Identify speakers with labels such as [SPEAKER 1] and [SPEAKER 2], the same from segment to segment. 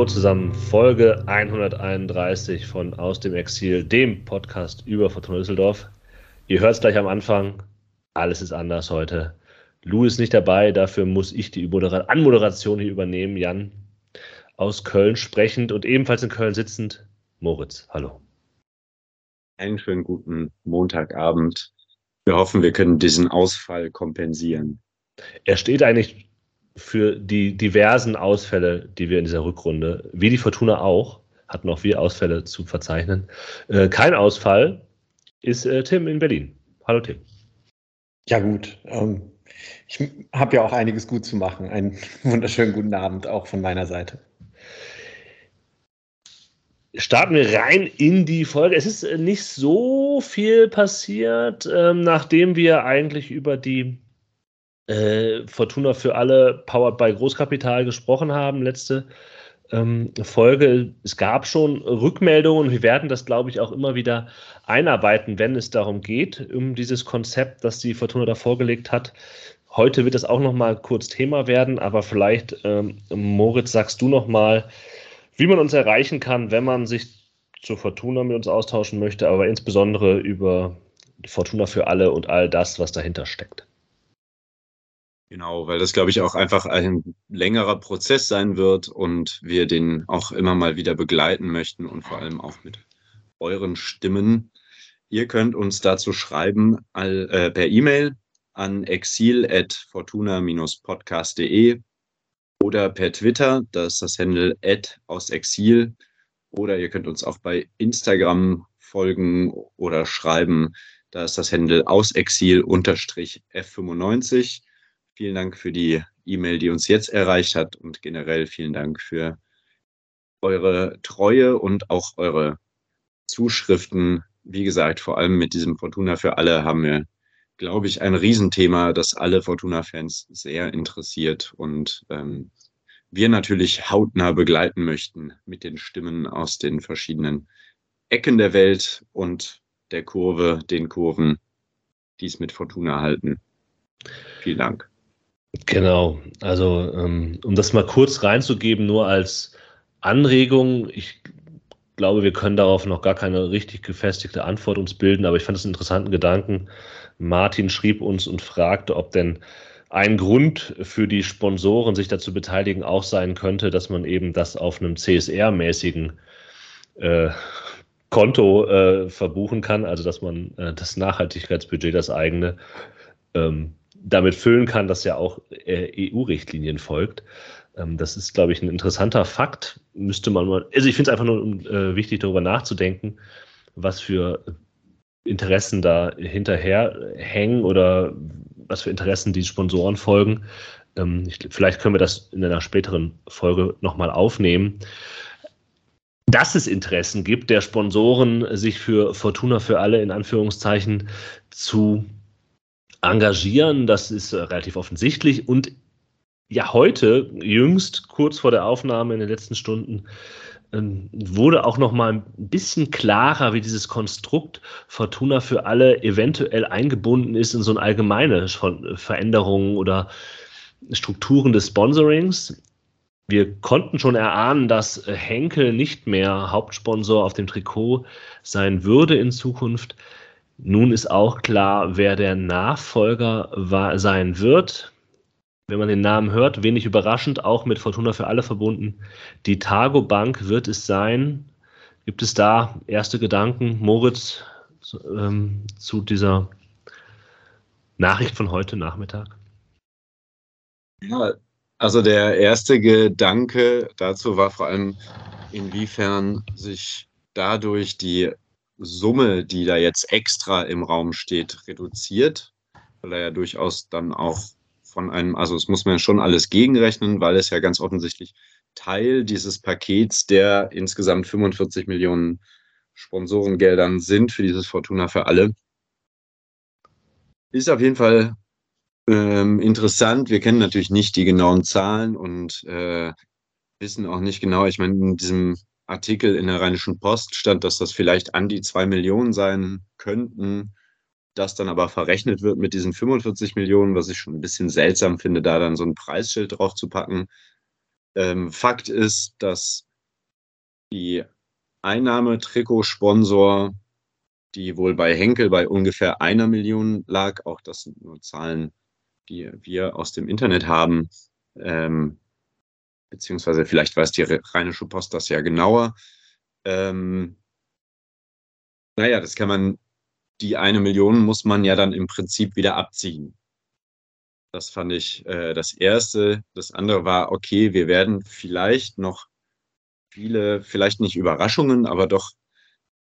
[SPEAKER 1] Hallo zusammen, Folge 131 von Aus dem Exil, dem Podcast über Fortuna Düsseldorf. Ihr hört es gleich am Anfang, alles ist anders heute. Lou ist nicht dabei, dafür muss ich die Anmoderation hier übernehmen. Jan aus Köln sprechend und ebenfalls in Köln sitzend, Moritz. Hallo.
[SPEAKER 2] Einen schönen guten Montagabend. Wir hoffen, wir können diesen Ausfall kompensieren.
[SPEAKER 1] Er steht eigentlich für die diversen Ausfälle, die wir in dieser Rückrunde, wie die Fortuna auch, hatten auch wir Ausfälle zu verzeichnen. Äh, kein Ausfall ist äh, Tim in Berlin. Hallo Tim.
[SPEAKER 3] Ja gut, ähm, ich habe ja auch einiges gut zu machen. Einen wunderschönen guten Abend auch von meiner Seite.
[SPEAKER 1] Starten wir rein in die Folge. Es ist äh, nicht so viel passiert, ähm, nachdem wir eigentlich über die äh, Fortuna für alle Powered by Großkapital gesprochen haben, letzte ähm, Folge. Es gab schon Rückmeldungen. Wir werden das, glaube ich, auch immer wieder einarbeiten, wenn es darum geht, um dieses Konzept, das die Fortuna da vorgelegt hat. Heute wird es auch noch mal kurz Thema werden, aber vielleicht, ähm, Moritz, sagst du noch mal, wie man uns erreichen kann, wenn man sich zur Fortuna mit uns austauschen möchte, aber insbesondere über Fortuna für alle und all das, was dahinter steckt.
[SPEAKER 2] Genau, weil das, glaube ich, auch einfach ein längerer Prozess sein wird und wir den auch immer mal wieder begleiten möchten und vor allem auch mit euren Stimmen. Ihr könnt uns dazu schreiben all, äh, per E-Mail an exil.fortuna-podcast.de oder per Twitter, das ist das Handle aus Exil. Oder ihr könnt uns auch bei Instagram folgen oder schreiben, da ist das Handle aus Exil-F95. Vielen Dank für die E-Mail, die uns jetzt erreicht hat und generell vielen Dank für eure Treue und auch eure Zuschriften. Wie gesagt, vor allem mit diesem Fortuna für alle haben wir, glaube ich, ein Riesenthema, das alle Fortuna-Fans sehr interessiert und ähm, wir natürlich hautnah begleiten möchten mit den Stimmen aus den verschiedenen Ecken der Welt und der Kurve, den Kurven, die es mit Fortuna halten. Vielen Dank.
[SPEAKER 1] Genau, also ähm, um das mal kurz reinzugeben, nur als Anregung, ich glaube, wir können darauf noch gar keine richtig gefestigte Antwort uns bilden, aber ich fand es einen interessanten Gedanken. Martin schrieb uns und fragte, ob denn ein Grund für die Sponsoren, sich dazu beteiligen, auch sein könnte, dass man eben das auf einem CSR-mäßigen äh, Konto äh, verbuchen kann, also dass man äh, das Nachhaltigkeitsbudget, das eigene, ähm, damit füllen kann, dass ja auch äh, EU-Richtlinien folgt. Ähm, das ist, glaube ich, ein interessanter Fakt. Müsste man mal, also ich finde es einfach nur äh, wichtig, darüber nachzudenken, was für Interessen da hinterher hängen oder was für Interessen die Sponsoren folgen. Ähm, ich, vielleicht können wir das in einer späteren Folge nochmal aufnehmen. Dass es Interessen gibt, der Sponsoren sich für Fortuna für alle in Anführungszeichen zu engagieren. Das ist äh, relativ offensichtlich. Und ja, heute, jüngst, kurz vor der Aufnahme in den letzten Stunden, ähm, wurde auch noch mal ein bisschen klarer, wie dieses Konstrukt Fortuna für alle eventuell eingebunden ist in so eine allgemeine Veränderung oder Strukturen des Sponsorings. Wir konnten schon erahnen, dass Henkel nicht mehr Hauptsponsor auf dem Trikot sein würde in Zukunft. Nun ist auch klar, wer der Nachfolger war, sein wird. Wenn man den Namen hört, wenig überraschend, auch mit Fortuna für alle verbunden. Die Targo Bank wird es sein. Gibt es da erste Gedanken, Moritz, ähm, zu dieser Nachricht von heute Nachmittag?
[SPEAKER 2] Ja, also der erste Gedanke dazu war vor allem, inwiefern sich dadurch die Summe, die da jetzt extra im Raum steht, reduziert, weil er ja durchaus dann auch von einem, also es muss man schon alles gegenrechnen, weil es ja ganz offensichtlich Teil dieses Pakets der insgesamt 45 Millionen Sponsorengeldern sind für dieses Fortuna für alle. Ist auf jeden Fall ähm, interessant. Wir kennen natürlich nicht die genauen Zahlen und äh, wissen auch nicht genau, ich meine, in diesem Artikel in der Rheinischen Post stand, dass das vielleicht an die zwei Millionen sein könnten, das dann aber verrechnet wird mit diesen 45 Millionen, was ich schon ein bisschen seltsam finde, da dann so ein Preisschild drauf zu packen. Ähm, Fakt ist, dass die Einnahme Trikotsponsor, die wohl bei Henkel bei ungefähr einer Million lag. Auch das sind nur Zahlen, die wir aus dem Internet haben. Ähm, beziehungsweise vielleicht weiß die Rheinische Post das ja genauer. Ähm, naja, das kann man, die eine Million muss man ja dann im Prinzip wieder abziehen. Das fand ich äh, das Erste. Das andere war, okay, wir werden vielleicht noch viele, vielleicht nicht Überraschungen, aber doch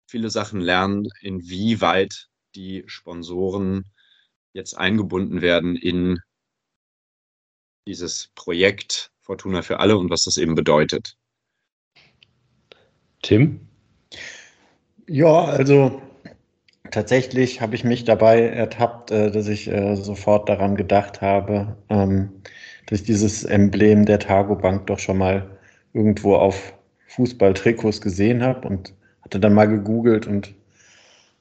[SPEAKER 2] viele Sachen lernen, inwieweit die Sponsoren jetzt eingebunden werden in dieses Projekt Fortuna für alle und was das eben bedeutet.
[SPEAKER 1] Tim?
[SPEAKER 3] Ja, also tatsächlich habe ich mich dabei ertappt, äh, dass ich äh, sofort daran gedacht habe, ähm, dass ich dieses Emblem der Targo Bank doch schon mal irgendwo auf Fußballtrikots gesehen habe und hatte dann mal gegoogelt und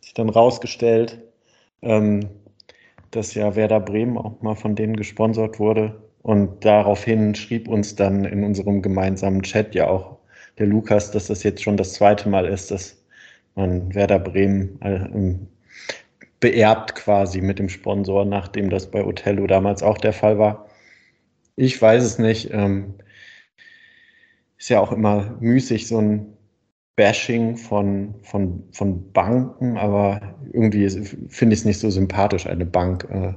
[SPEAKER 3] sich dann rausgestellt, ähm, dass ja Werder Bremen auch mal von denen gesponsert wurde. Und daraufhin schrieb uns dann in unserem gemeinsamen Chat ja auch der Lukas, dass das jetzt schon das zweite Mal ist, dass man Werder Bremen äh, beerbt quasi mit dem Sponsor, nachdem das bei Othello damals auch der Fall war. Ich weiß es nicht. Ähm, ist ja auch immer müßig, so ein Bashing von, von, von Banken, aber irgendwie finde ich es nicht so sympathisch, eine Bank äh,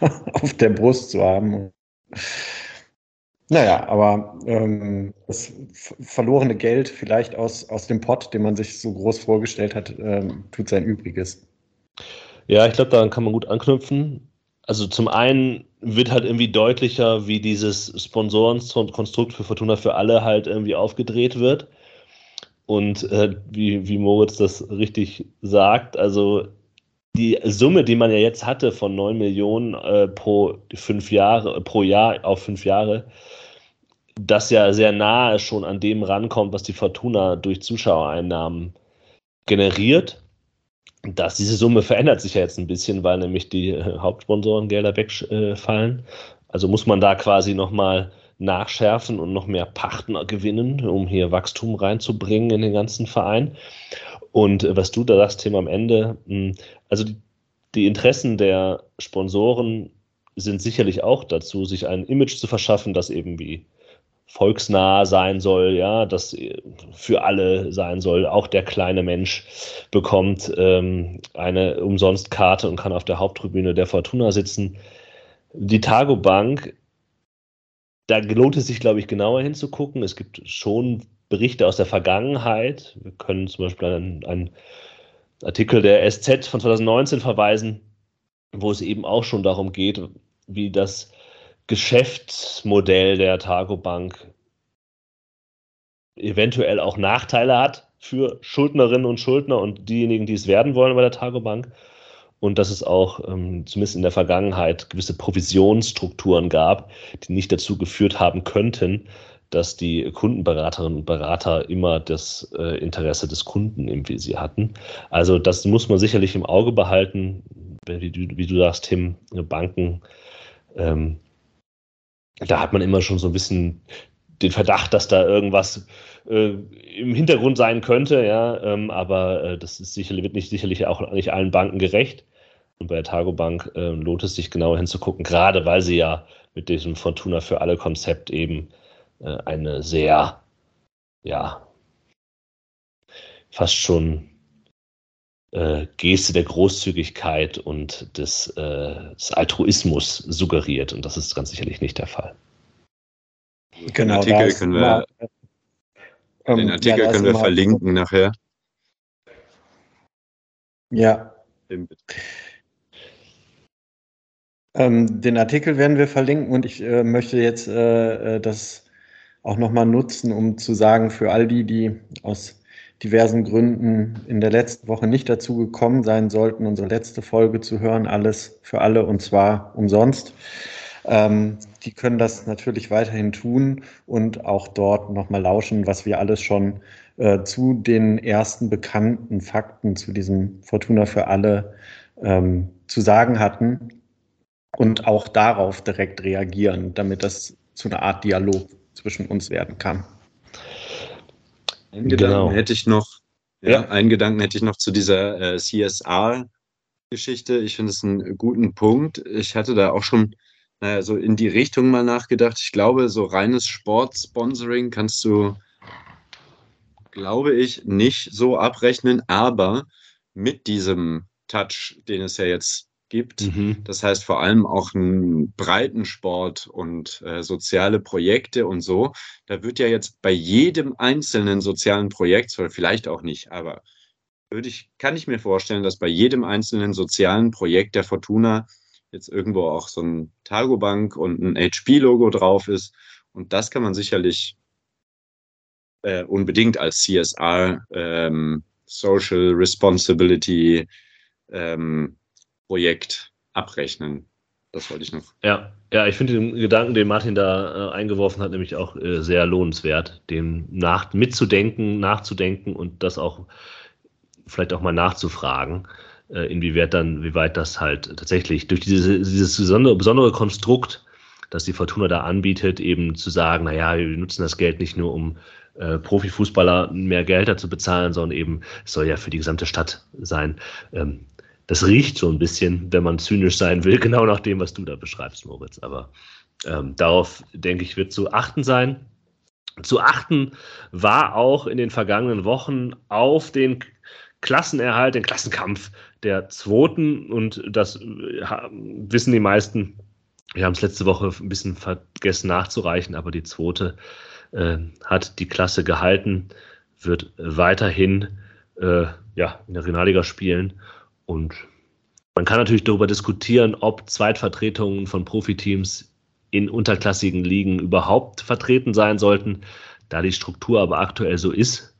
[SPEAKER 3] auf der Brust zu haben. Naja, aber ähm, das verlorene Geld vielleicht aus, aus dem Pott, den man sich so groß vorgestellt hat, ähm, tut sein Übriges.
[SPEAKER 1] Ja, ich glaube, daran kann man gut anknüpfen. Also zum einen wird halt irgendwie deutlicher, wie dieses Sponsorenkonstrukt für Fortuna für alle halt irgendwie aufgedreht wird. Und äh, wie, wie Moritz das richtig sagt, also die Summe, die man ja jetzt hatte von 9 Millionen äh, pro fünf Jahre, pro Jahr auf fünf Jahre, das ja sehr nahe schon an dem rankommt, was die Fortuna durch Zuschauereinnahmen generiert. Dass diese Summe verändert sich ja jetzt ein bisschen, weil nämlich die äh, Hauptsponsorengelder wegfallen. Also muss man da quasi nochmal nachschärfen und noch mehr Partner gewinnen, um hier Wachstum reinzubringen in den ganzen Verein. Und äh, was du da sagst, Thema am Ende, hm, also die, Interessen der Sponsoren sind sicherlich auch dazu, sich ein Image zu verschaffen, das eben wie volksnah sein soll, ja, das für alle sein soll. Auch der kleine Mensch bekommt ähm, eine Umsonstkarte und kann auf der Haupttribüne der Fortuna sitzen. Die Targo Bank, da lohnt es sich, glaube ich, genauer hinzugucken. Es gibt schon Berichte aus der Vergangenheit. Wir können zum Beispiel einen, einen Artikel der SZ von 2019 verweisen, wo es eben auch schon darum geht, wie das Geschäftsmodell der Targo Bank eventuell auch Nachteile hat für Schuldnerinnen und Schuldner und diejenigen, die es werden wollen bei der Targo Bank. Und dass es auch ähm, zumindest in der Vergangenheit gewisse Provisionsstrukturen gab, die nicht dazu geführt haben könnten, dass die Kundenberaterinnen und Berater immer das äh, Interesse des Kunden im Visier hatten. Also das muss man sicherlich im Auge behalten, wie du, wie du sagst, Tim, Banken ähm, da hat man immer schon so ein bisschen den Verdacht, dass da irgendwas äh, im Hintergrund sein könnte, ja, ähm, aber äh, das ist sicherlich, wird nicht sicherlich auch nicht allen Banken gerecht. Und bei der Targo Bank äh, lohnt es sich genauer hinzugucken, gerade weil sie ja mit diesem Fortuna für alle Konzept eben äh, eine sehr, ja, fast schon äh, Geste der Großzügigkeit und des, äh, des, Altruismus suggeriert. Und das ist ganz sicherlich nicht der Fall.
[SPEAKER 2] Genau, den Artikel können wir, ähm, den Artikel ja, können wir verlinken nachher.
[SPEAKER 3] Ja. Ähm, den Artikel werden wir verlinken und ich äh, möchte jetzt äh, äh das auch nochmal nutzen, um zu sagen, für all die, die aus diversen Gründen in der letzten Woche nicht dazu gekommen sein sollten, unsere letzte Folge zu hören, alles für alle und zwar umsonst. Ähm, die können das natürlich weiterhin tun und auch dort nochmal lauschen, was wir alles schon äh, zu den ersten bekannten Fakten zu diesem Fortuna für alle ähm, zu sagen hatten und auch darauf direkt reagieren, damit das zu einer Art Dialog zwischen uns werden kann.
[SPEAKER 2] Einen Gedanken genau. hätte ich noch, ja, ja, einen Gedanken hätte ich noch zu dieser äh, CSR-Geschichte. Ich finde es einen guten Punkt. Ich hatte da auch schon naja, so in die Richtung mal nachgedacht. Ich glaube, so reines Sportsponsoring kannst du, glaube ich, nicht so abrechnen, aber mit diesem Touch, den es ja jetzt gibt. Mhm. Das heißt vor allem auch einen Breitensport und äh, soziale Projekte und so. Da wird ja jetzt bei jedem einzelnen sozialen Projekt, oder vielleicht auch nicht, aber würde ich, kann ich mir vorstellen, dass bei jedem einzelnen sozialen Projekt der Fortuna jetzt irgendwo auch so ein Targobank und ein HP-Logo drauf ist. Und das kann man sicherlich äh, unbedingt als CSR, ähm, Social Responsibility ähm, Projekt abrechnen. Das wollte ich noch.
[SPEAKER 1] Ja, ja, ich finde den Gedanken, den Martin da äh, eingeworfen hat, nämlich auch äh, sehr lohnenswert, dem nach, mitzudenken, nachzudenken und das auch vielleicht auch mal nachzufragen, äh, inwieweit dann, wie weit das halt tatsächlich durch diese, dieses besondere, besondere Konstrukt, das die Fortuna da anbietet, eben zu sagen, naja, wir nutzen das Geld nicht nur, um äh, Profifußballer mehr Geld dazu bezahlen, sondern eben, es soll ja für die gesamte Stadt sein. Ähm, das riecht so ein bisschen, wenn man zynisch sein will, genau nach dem, was du da beschreibst, Moritz. Aber ähm, darauf, denke ich, wird zu achten sein. Zu achten war auch in den vergangenen Wochen auf den Klassenerhalt, den Klassenkampf der Zweiten. Und das äh, wissen die meisten. Wir haben es letzte Woche ein bisschen vergessen nachzureichen, aber die Zweite äh, hat die Klasse gehalten, wird weiterhin äh, ja, in der Regionalliga spielen und man kann natürlich darüber diskutieren, ob Zweitvertretungen von Profiteams in unterklassigen Ligen überhaupt vertreten sein sollten. Da die Struktur aber aktuell so ist,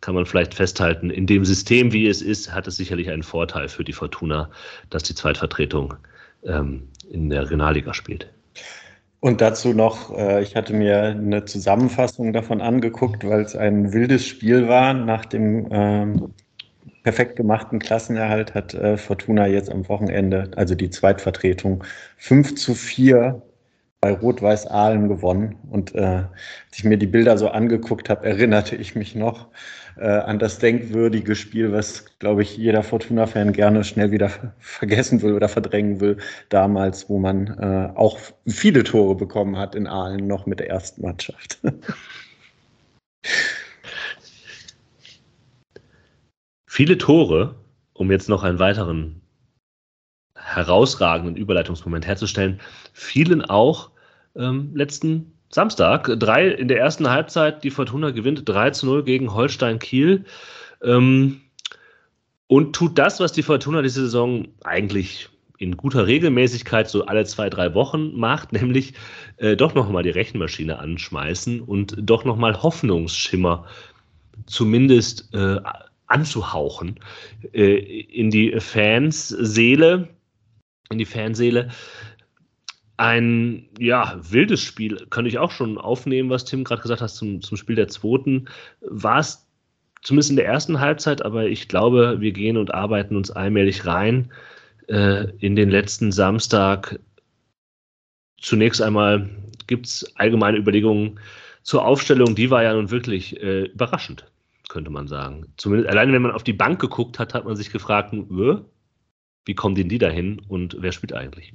[SPEAKER 1] kann man vielleicht festhalten, in dem System, wie es ist, hat es sicherlich einen Vorteil für die Fortuna, dass die Zweitvertretung ähm, in der Regionalliga spielt.
[SPEAKER 3] Und dazu noch, äh, ich hatte mir eine Zusammenfassung davon angeguckt, weil es ein wildes Spiel war nach dem ähm, perfekt gemachten Klassenerhalt hat äh, Fortuna jetzt am Wochenende, also die Zweitvertretung, 5 zu 4 bei Rot-Weiß Aalen gewonnen. Und äh, als ich mir die Bilder so angeguckt habe, erinnerte ich mich noch äh, an das denkwürdige Spiel, was, glaube ich, jeder Fortuna-Fan gerne schnell wieder vergessen will oder verdrängen will, damals, wo man äh, auch viele Tore bekommen hat in Aalen noch mit der ersten Mannschaft.
[SPEAKER 1] Viele Tore, um jetzt noch einen weiteren herausragenden Überleitungsmoment herzustellen, fielen auch ähm, letzten Samstag. Drei in der ersten Halbzeit, die Fortuna gewinnt 3 zu 0 gegen Holstein Kiel. Ähm, und tut das, was die Fortuna diese Saison eigentlich in guter Regelmäßigkeit so alle zwei, drei Wochen macht, nämlich äh, doch nochmal die Rechenmaschine anschmeißen und doch nochmal Hoffnungsschimmer zumindest äh, anzuhauchen äh, in die Fansseele, in die Fanseele. Ein ja, wildes Spiel könnte ich auch schon aufnehmen, was Tim gerade gesagt hat zum, zum Spiel der zweiten. War es zumindest in der ersten Halbzeit, aber ich glaube, wir gehen und arbeiten uns allmählich rein äh, in den letzten Samstag. Zunächst einmal gibt es allgemeine Überlegungen zur Aufstellung, die war ja nun wirklich äh, überraschend könnte man sagen. Zumindest alleine wenn man auf die Bank geguckt hat, hat man sich gefragt, wie kommen denn die dahin und wer spielt eigentlich?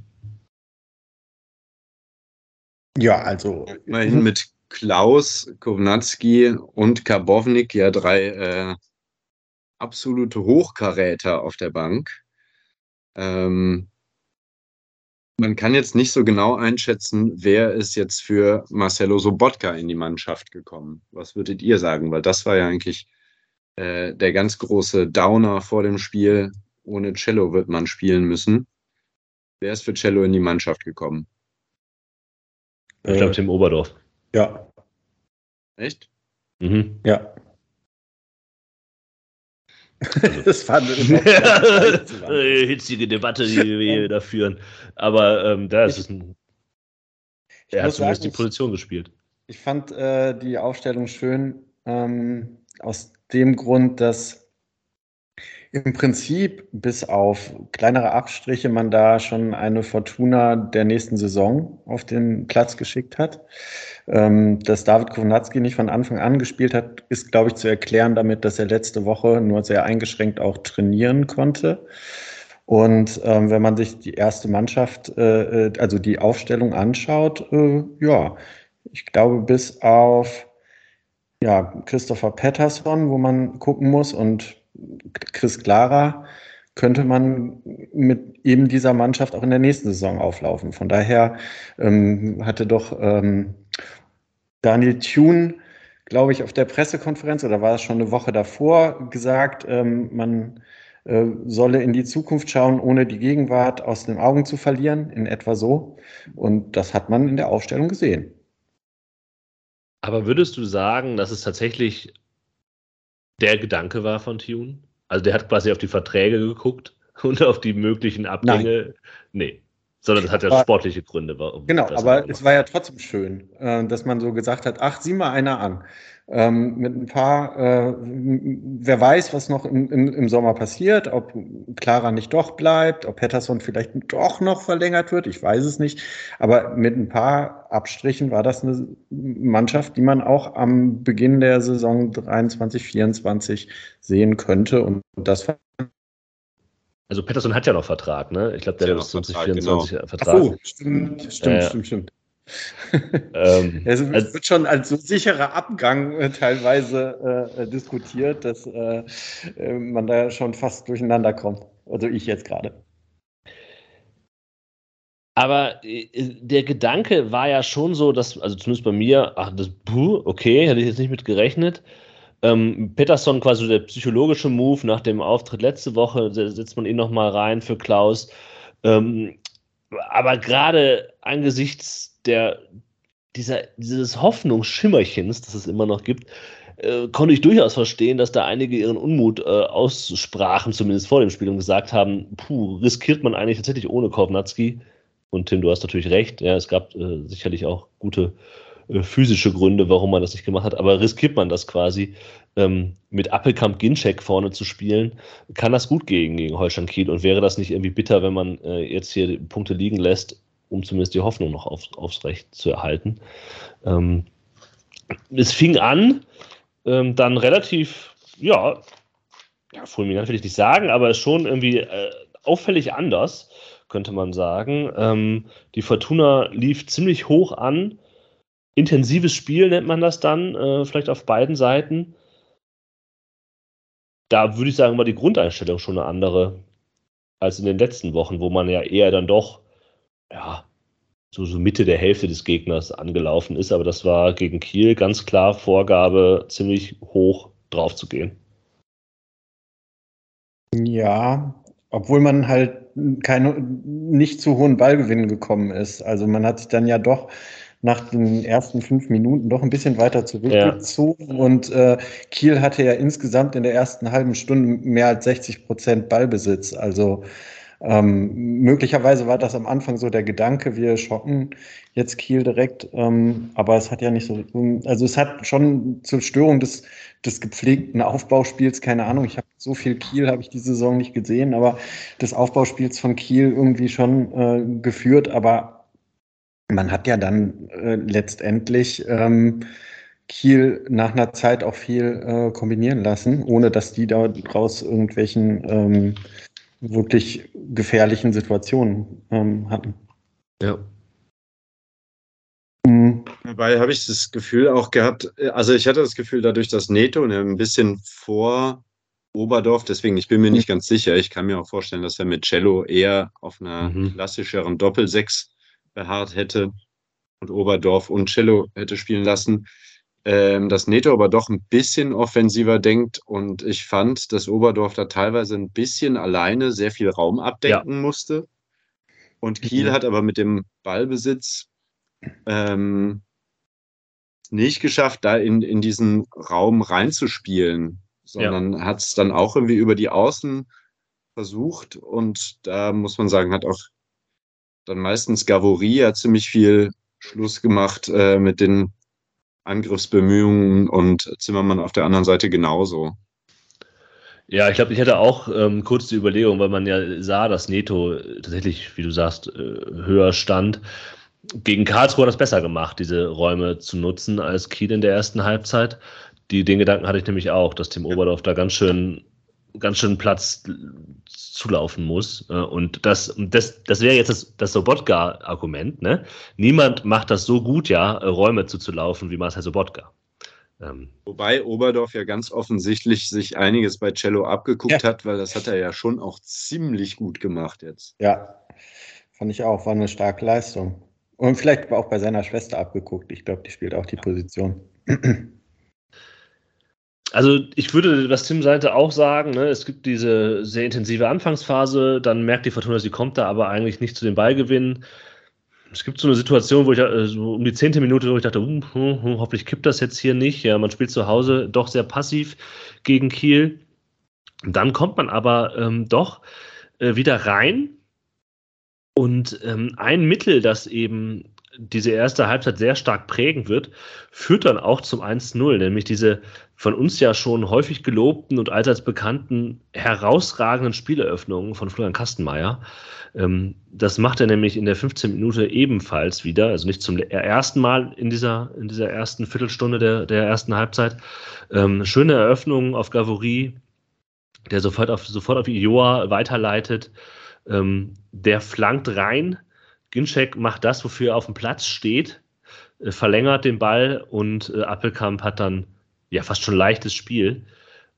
[SPEAKER 3] Ja, also
[SPEAKER 2] immerhin mit Klaus, Kownatski und Karbovnik ja drei äh, absolute Hochkaräter auf der Bank. Ähm, man kann jetzt nicht so genau einschätzen, wer ist jetzt für Marcelo Sobotka in die Mannschaft gekommen. Was würdet ihr sagen? Weil das war ja eigentlich äh, der ganz große Downer vor dem Spiel. Ohne Cello wird man spielen müssen. Wer ist für Cello in die Mannschaft gekommen?
[SPEAKER 1] Ich glaube, Tim Oberdorf.
[SPEAKER 3] Ja.
[SPEAKER 2] Echt?
[SPEAKER 1] Mhm.
[SPEAKER 3] Ja.
[SPEAKER 1] Also, das fand ich äh, hitzige Debatte, die wir hier da führen. Aber ähm, da ist es ein. Er hat zumindest die Position gespielt.
[SPEAKER 3] Ich fand äh, die Aufstellung schön, ähm, aus dem Grund, dass Im Prinzip, bis auf kleinere Abstriche, man da schon eine Fortuna der nächsten Saison auf den Platz geschickt hat. Ähm, dass David Kownatski nicht von Anfang an gespielt hat, ist, glaube ich, zu erklären damit, dass er letzte Woche nur sehr eingeschränkt auch trainieren konnte. Und ähm, wenn man sich die erste Mannschaft, äh, äh also die Aufstellung anschaut, äh, ja, ich glaube, bis auf ja, Christopher Patterson, wo man gucken muss, und Chris Clara, könnte man mit eben dieser Mannschaft auch in der nächsten Saison auflaufen. Von daher ähm, hatte doch ähm, Daniel Thune, glaube ich, auf der Pressekonferenz oder war es schon eine Woche davor gesagt, ähm, man äh, solle in die Zukunft schauen, ohne die Gegenwart aus den Augen zu verlieren, in etwa so. Und das hat man in der Aufstellung gesehen.
[SPEAKER 1] Aber würdest du sagen, dass es tatsächlich der Gedanke war von Tune? Also der hat quasi auf die Verträge geguckt und auf die möglichen Abgänge. Nein. Nee. Sondern das hat ja aber, sportliche Gründe.
[SPEAKER 3] Warum genau, aber es war ja trotzdem schön, äh, dass man so gesagt hat, ach, sieh mal einer an. Ähm, mit ein paar, äh, wer weiß, was noch im, im, im, Sommer passiert, ob Clara nicht doch bleibt, ob Pettersson vielleicht doch noch verlängert wird, ich weiß es nicht. Aber mit ein paar Abstrichen war das eine Mannschaft, die man auch am Beginn der Saison 23, 24 sehen könnte. Und das
[SPEAKER 1] also Pettersson hat ja noch Vertrag, ne? Ich glaube, der hat bis 2024 genau. Vertrag.
[SPEAKER 3] Ach so, stimmt, stimmt, äh, stimmt, stimmt. ähm, es also, wird schon als so sicherer Abgang äh, teilweise äh, diskutiert, dass äh, äh, man da schon fast durcheinander kommt. Also ich jetzt gerade.
[SPEAKER 1] Aber äh, der Gedanke war ja schon so, dass, also zumindest bei mir, ach, das, puh, okay, hätte ich jetzt nicht mit gerechnet. Ähm, Peterson quasi der psychologische Move nach dem Auftritt letzte Woche, setzt man ihn nochmal rein für Klaus. Ähm, aber gerade angesichts der, dieser, dieses Hoffnungsschimmerchens, das es immer noch gibt, äh, konnte ich durchaus verstehen, dass da einige ihren Unmut äh, aussprachen, zumindest vor dem Spiel, und gesagt haben, puh, riskiert man eigentlich tatsächlich ohne Kovnatski? Und Tim, du hast natürlich recht, ja, es gab äh, sicherlich auch gute physische Gründe, warum man das nicht gemacht hat, aber riskiert man das quasi, ähm, mit Appelkamp Ginczek vorne zu spielen, kann das gut gegen, gegen Holstein Kiel und wäre das nicht irgendwie bitter, wenn man äh, jetzt hier Punkte liegen lässt, um zumindest die Hoffnung noch auf, aufs Recht zu erhalten. Ähm, es fing an, ähm, dann relativ, ja, ja, fulminant will ich nicht sagen, aber schon irgendwie äh, auffällig anders, könnte man sagen. Ähm, die Fortuna lief ziemlich hoch an, intensives Spiel nennt man das dann, äh, vielleicht auf beiden Seiten. Da würde ich sagen, war die Grundeinstellung schon eine andere als in den letzten Wochen, wo man ja eher dann doch, ja, so, so Mitte der Hälfte des Gegners angelaufen ist. Aber das war gegen Kiel ganz klar Vorgabe, ziemlich hoch drauf zu gehen.
[SPEAKER 3] Ja, obwohl man halt keine, nicht zu hohen Ballgewinnen gekommen ist. Also man hat sich dann ja doch nach den ersten fünf Minuten doch ein bisschen weiter zurückgezogen. Ja. Und äh, Kiel hatte ja insgesamt in der ersten halben Stunde mehr als 60 Prozent Ballbesitz. Also ähm, möglicherweise war das am Anfang so der Gedanke, wir schocken jetzt Kiel direkt, ähm, aber es hat ja nicht so, also es hat schon zur Störung des, des gepflegten Aufbauspiels, keine Ahnung, ich habe so viel Kiel habe ich die Saison nicht gesehen, aber des Aufbauspiels von Kiel irgendwie schon äh, geführt, aber man hat ja dann äh, letztendlich ähm, Kiel nach einer Zeit auch viel äh, kombinieren lassen, ohne dass die daraus irgendwelchen ähm, wirklich gefährlichen Situationen ähm, hatten.
[SPEAKER 2] Ja. Mhm. Dabei habe ich das Gefühl auch gehabt, äh, also ich hatte das Gefühl, dadurch, dass Neto ein bisschen vor Oberdorf, deswegen, ich bin mir nicht ganz sicher. Ich kann mir auch vorstellen, dass er mit Cello eher auf einer mhm. klassischeren Doppelsechs beharrt hätte und Oberdorf und Cello hätte spielen lassen, ähm, dass Neto aber doch ein bisschen offensiver denkt und ich fand, dass Oberdorf da teilweise ein bisschen alleine sehr viel Raum abdenken ja. musste. Und Kiel mhm. hat aber mit dem Ballbesitz ähm, nicht geschafft, da in, in diesen Raum reinzuspielen, sondern ja. hat es dann auch irgendwie über die Außen versucht und da muss man sagen, hat auch dann meistens Gavoria ziemlich viel Schluss gemacht äh, mit den Angriffsbemühungen und Zimmermann auf der anderen Seite genauso.
[SPEAKER 1] Ja, ich glaube, ich hätte auch ähm, kurz die Überlegung, weil man ja sah, dass Neto tatsächlich, wie du sagst, äh, höher stand. Gegen Karlsruhe hat das besser gemacht, diese Räume zu nutzen als Kiel in der ersten Halbzeit. Die, den Gedanken hatte ich nämlich auch, dass Tim Oberdorf da ganz schön, ganz schön Platz zulaufen muss. Äh, und das, das, das wäre jetzt das, das Sobotka-Argument. Ne? Niemand macht das so gut, ja, Räume zuzulaufen wie Marcel Sobotka.
[SPEAKER 2] Ähm, Wobei Oberdorf ja ganz offensichtlich sich einiges bei Cello abgeguckt ja. hat, weil das hat er ja schon auch ziemlich gut gemacht jetzt.
[SPEAKER 3] Ja, fand ich auch, war eine starke Leistung. Und vielleicht auch bei seiner Schwester abgeguckt. Ich glaube, die spielt auch die Position.
[SPEAKER 1] Also ich würde, was Tim sagte, auch sagen, ne, es gibt diese sehr intensive Anfangsphase, dann merkt die Fortuna, sie kommt da aber eigentlich nicht zu den Ballgewinnen es gibt so eine Situation, wo ich äh, so um die zehnte Minute, wo ich dachte, hm, hm, hm, hoffentlich kippt das jetzt hier nicht. Ja, man spielt zu Hause doch sehr passiv gegen Kiel. Dann kommt man aber ähm, doch äh, wieder rein. Und ähm, ein Mittel, das eben diese erste Halbzeit sehr stark prägen wird, führt dann auch zum 1-0, nämlich diese von uns ja schon häufig gelobten und allseits bekannten herausragenden Spieleröffnungen von Florian Kastenmeier. Ähm, das macht er nämlich in der 15 Minute ebenfalls wieder, also nicht zum ersten Mal in dieser, in dieser ersten Viertelstunde der, der ersten Halbzeit. Ähm, schöne Eröffnung auf Gavory, der sofort auf, sofort auf Ioa weiterleitet. Ähm, der flankt rein. Ginczek macht das, wofür er auf dem Platz steht, äh, verlängert den Ball und äh, Appelkamp hat dann ja fast schon leichtes Spiel.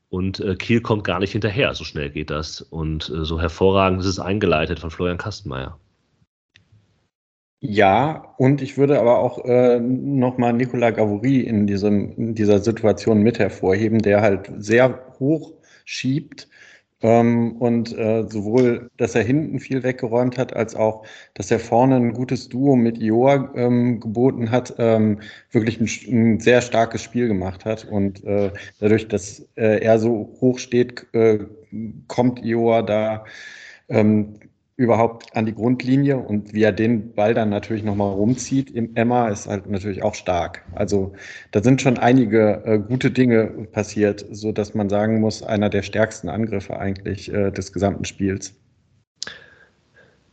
[SPEAKER 1] Und äh, Kiel kommt gar nicht hinterher, so schnell geht das. Und äh, so hervorragend ist es eingeleitet von Florian Kastenmeier.
[SPEAKER 3] Ja, und ich würde aber auch äh, nochmal Nicolas Gavory in, diesem, in dieser Situation mit hervorheben, der halt sehr hoch schiebt ähm, und äh, sowohl, dass er hinten viel weggeräumt hat, als auch, dass er vorne ein gutes Duo mit Joa ähm, geboten hat, ähm, wirklich ein, ein, sehr starkes Spiel gemacht hat. Und äh, dadurch, dass äh, er so hoch steht, äh, kommt Joa da ähm, überhaupt an die Grundlinie und wie er den Ball dann natürlich nochmal rumzieht im Emma ist halt natürlich auch stark. Also da sind schon einige äh, gute Dinge passiert, so dass man sagen muss, einer der stärksten Angriffe eigentlich äh, des gesamten Spiels.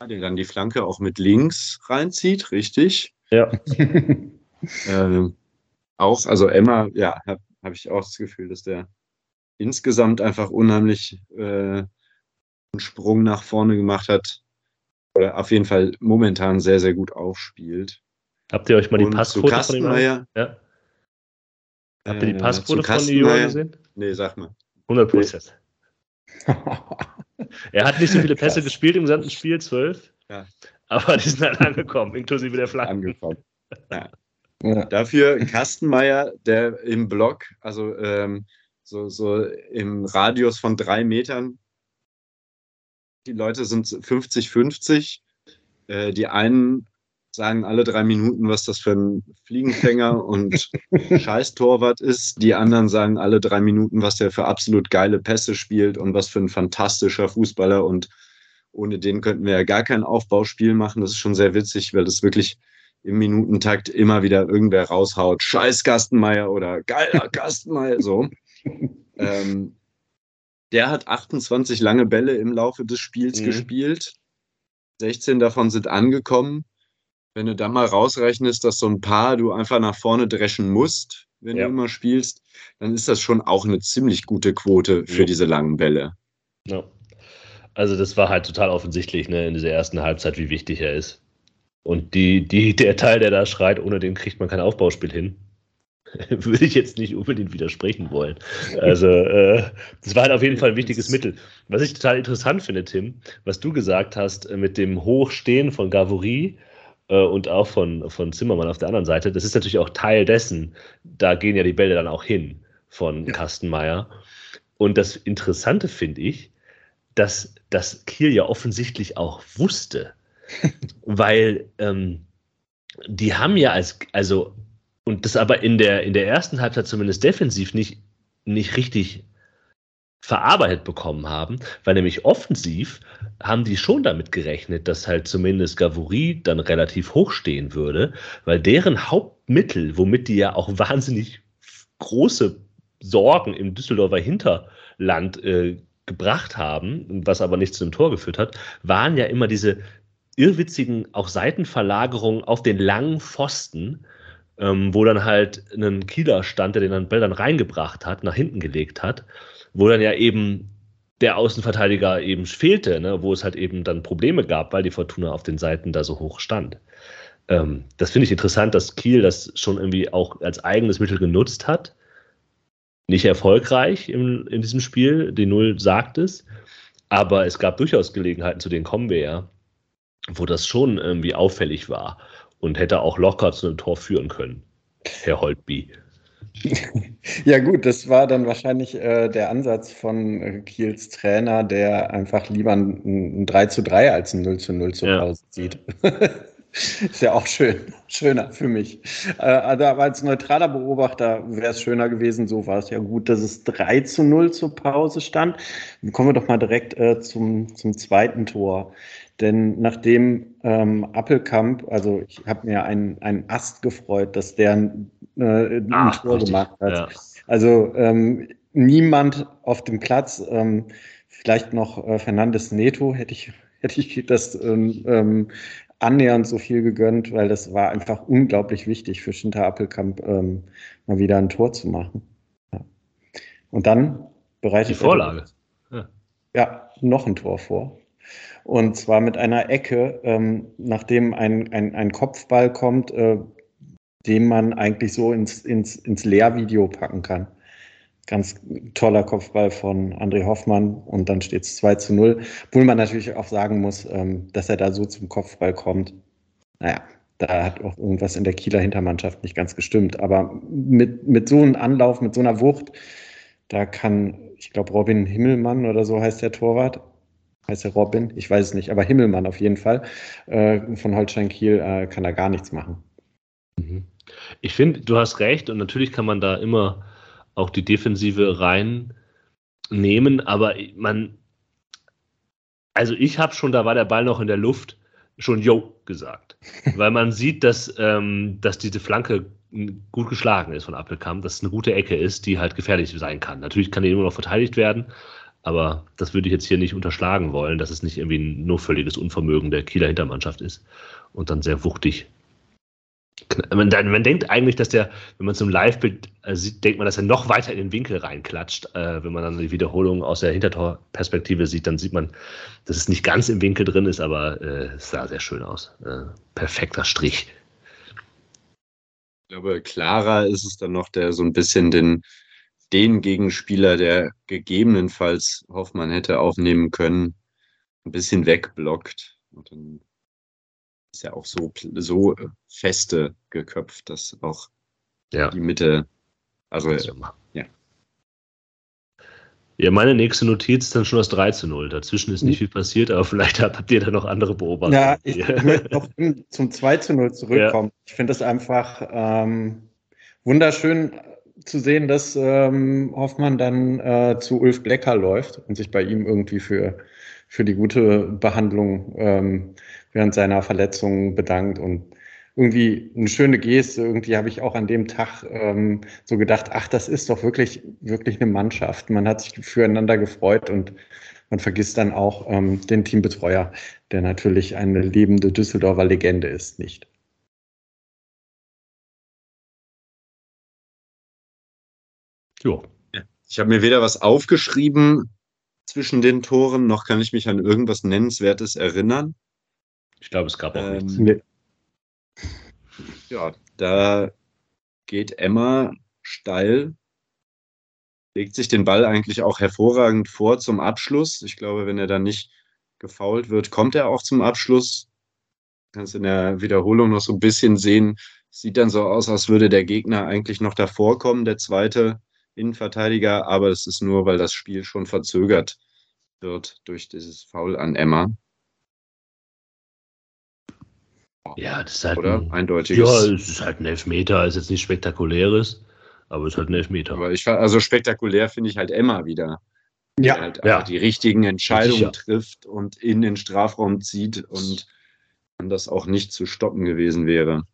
[SPEAKER 2] Der dann die Flanke auch mit links reinzieht, richtig?
[SPEAKER 1] Ja.
[SPEAKER 2] ähm, auch, also Emma, ja, habe hab ich auch das Gefühl, dass der insgesamt einfach unheimlich äh, einen Sprung nach vorne gemacht hat. Oder auf jeden Fall momentan sehr, sehr gut aufspielt.
[SPEAKER 1] Habt ihr euch mal die Passquote von ihm ja. Habt ihr die äh, Passquote von ihm gesehen?
[SPEAKER 2] Nee, sag mal.
[SPEAKER 1] 100 Prozent. er hat nicht so viele Pässe Krass. gespielt im gesamten Spiel, 12. Ja. Aber die sind halt angekommen, inklusive der Flanken. Angekommen.
[SPEAKER 2] Ja. Ja. Dafür Kastenmeier, der im Block, also ähm, so, so im Radius von drei Metern die Leute sind 50-50. Äh, die einen sagen alle drei Minuten, was das für ein Fliegenfänger und Scheiß-Torwart ist. Die anderen sagen alle drei Minuten, was der für absolut geile Pässe spielt und was für ein fantastischer Fußballer. Und ohne den könnten wir ja gar kein Aufbauspiel machen. Das ist schon sehr witzig, weil das wirklich im Minutentakt immer wieder irgendwer raushaut. Scheiß Gastenmeier oder geiler Gastenmeier, so. ähm, der hat 28 lange Bälle im Laufe des Spiels mhm. gespielt. 16 davon sind angekommen. Wenn du dann mal rausrechnest, dass so ein paar du einfach nach vorne dreschen musst, wenn ja. du immer spielst, dann ist das schon auch eine ziemlich gute Quote für ja. diese langen Bälle.
[SPEAKER 1] Ja. Also das war halt total offensichtlich ne, in dieser ersten Halbzeit, wie wichtig er ist. Und die, die, der Teil, der da schreit, ohne den kriegt man kein Aufbauspiel hin. würde ich jetzt nicht unbedingt widersprechen wollen. Also, äh, das war halt auf jeden Fall ein wichtiges Mittel. Was ich total interessant finde, Tim, was du gesagt hast äh, mit dem Hochstehen von Gavory äh, und auch von, von Zimmermann auf der anderen Seite, das ist natürlich auch Teil dessen. Da gehen ja die Bälle dann auch hin von ja. Kastenmeier. Und das Interessante finde ich, dass das Kiel ja offensichtlich auch wusste, weil ähm, die haben ja als, also und das aber in der, in der ersten Halbzeit zumindest defensiv nicht, nicht richtig verarbeitet bekommen haben, weil nämlich offensiv haben die schon damit gerechnet, dass halt zumindest Gavouri dann relativ hoch stehen würde, weil deren Hauptmittel, womit die ja auch wahnsinnig große Sorgen im Düsseldorfer Hinterland äh, gebracht haben, was aber nicht zu einem Tor geführt hat, waren ja immer diese irrwitzigen auch Seitenverlagerungen auf den langen Pfosten, ähm, wo dann halt ein Kieler stand, der den dann Ball dann reingebracht hat, nach hinten gelegt hat, wo dann ja eben der Außenverteidiger eben fehlte, ne, wo es halt eben dann Probleme gab, weil die Fortuna auf den Seiten da so hoch stand. Ähm, das finde ich interessant, dass Kiel das schon irgendwie auch als eigenes Mittel genutzt hat. Nicht erfolgreich in, in diesem Spiel, die Null sagt es, aber es gab durchaus Gelegenheiten, zu denen kommen wir ja, wo das schon irgendwie auffällig war und hätte auch locker zu einem Tor führen können, Herr Holtby.
[SPEAKER 3] Ja gut, das war dann wahrscheinlich äh, der Ansatz von äh, Kiels Trainer, der einfach lieber ein, ein 3 zu 3 als ein 0 zu 0 zu Hause ja. sieht. Ist ja auch schön, schöner für mich. Äh, also, aber als neutraler Beobachter wäre es schöner gewesen. So war es ja gut, dass es 3 zu 0 zur Pause stand. Dann kommen wir doch mal direkt äh, zum, zum zweiten Tor. Denn nachdem ähm, Appelkamp, also ich habe mir einen, einen Ast gefreut, dass der ein, äh, ein Ach, Tor richtig. gemacht hat. Ja. Also ähm, niemand auf dem Platz, ähm, vielleicht noch äh, Fernandes Neto, hätte ich, hätte ich das ähm, ähm, annähernd so viel gegönnt, weil das war einfach unglaublich wichtig für Schinter Appelkamp, ähm, mal wieder ein Tor zu machen. Ja. Und dann bereitet
[SPEAKER 1] Die Vorlage.
[SPEAKER 3] Ja. ja, noch ein Tor vor. Und zwar mit einer Ecke, ähm, nachdem ein, ein, ein Kopfball kommt, äh, den man eigentlich so ins, ins, ins Lehrvideo packen kann. Ganz toller Kopfball von André Hoffmann und dann steht es 2 zu 0. Obwohl man natürlich auch sagen muss, ähm, dass er da so zum Kopfball kommt. Naja, da hat auch irgendwas in der Kieler Hintermannschaft nicht ganz gestimmt. Aber mit, mit so einem Anlauf, mit so einer Wucht, da kann, ich glaube, Robin Himmelmann oder so heißt der Torwart, heißt er Robin, ich weiß es nicht, aber Himmelmann auf jeden Fall, äh, von Holstein Kiel äh, kann er gar nichts machen.
[SPEAKER 1] Mhm. Ich finde, du hast recht und natürlich kann man da immer auch die Defensive reinnehmen, aber man, also ich habe schon, da war der Ball noch in der Luft, schon Yo gesagt, weil man sieht, dass, ähm, dass diese Flanke gut geschlagen ist von Appelkamp, dass es eine gute Ecke ist, die halt gefährlich sein kann. Natürlich kann die immer noch verteidigt werden, aber das würde ich jetzt hier nicht unterschlagen wollen, dass es nicht irgendwie ein nur völliges Unvermögen der Kieler Hintermannschaft ist und dann sehr wuchtig. Man, man denkt eigentlich, dass der, wenn man zum Live-Bild äh, sieht, denkt man, dass er noch weiter in den Winkel reinklatscht. Äh, wenn man dann die Wiederholung aus der Hintertorperspektive sieht, dann sieht man, dass es nicht ganz im Winkel drin ist, aber äh, es sah sehr schön aus. Äh, perfekter Strich.
[SPEAKER 2] Ich glaube, klarer ist es dann noch, der so ein bisschen den den Gegenspieler, der gegebenenfalls Hoffmann hätte aufnehmen können, ein bisschen wegblockt. Und dann ist er auch so, so feste geköpft, dass auch ja. die Mitte, also ja.
[SPEAKER 1] Ja, meine nächste Notiz ist dann schon das 3 zu 0. Dazwischen ist nicht viel passiert, aber vielleicht habt ihr da noch andere Beobachtungen.
[SPEAKER 3] Ja, ich möchte noch zum 2 zu 0 zurückkommen. Ja. Ich finde das einfach ähm, wunderschön zu sehen, dass ähm, Hoffmann dann äh, zu Ulf Blecker läuft und sich bei ihm irgendwie für, für die gute Behandlung ähm, während seiner Verletzung bedankt und irgendwie eine schöne Geste. Irgendwie habe ich auch an dem Tag ähm, so gedacht, ach, das ist doch wirklich, wirklich eine Mannschaft. Man hat sich füreinander gefreut und man vergisst dann auch ähm, den Teambetreuer, der natürlich eine lebende Düsseldorfer Legende ist, nicht.
[SPEAKER 2] Jo. Ich habe mir weder was aufgeschrieben zwischen den Toren, noch kann ich mich an irgendwas Nennenswertes erinnern.
[SPEAKER 1] Ich glaube, es gab auch ähm, nichts. Nee.
[SPEAKER 2] Ja, da geht Emma steil, legt sich den Ball eigentlich auch hervorragend vor zum Abschluss. Ich glaube, wenn er dann nicht gefault wird, kommt er auch zum Abschluss. Kannst in der Wiederholung noch so ein bisschen sehen. Sieht dann so aus, als würde der Gegner eigentlich noch davor kommen, der zweite Innenverteidiger, aber es ist nur, weil das Spiel schon verzögert wird durch dieses Foul an Emma.
[SPEAKER 1] Ja, das ist halt
[SPEAKER 2] Oder?
[SPEAKER 1] ein
[SPEAKER 2] eindeutiges.
[SPEAKER 1] Ja, es ist halt ein Elfmeter, ist jetzt nicht spektakuläres, aber es ist halt ein Elfmeter.
[SPEAKER 2] Aber ich also spektakulär finde ich halt Emma wieder.
[SPEAKER 3] Ja,
[SPEAKER 2] halt
[SPEAKER 3] ja.
[SPEAKER 2] die richtigen Entscheidungen trifft und in den Strafraum zieht und das auch nicht zu stoppen gewesen wäre.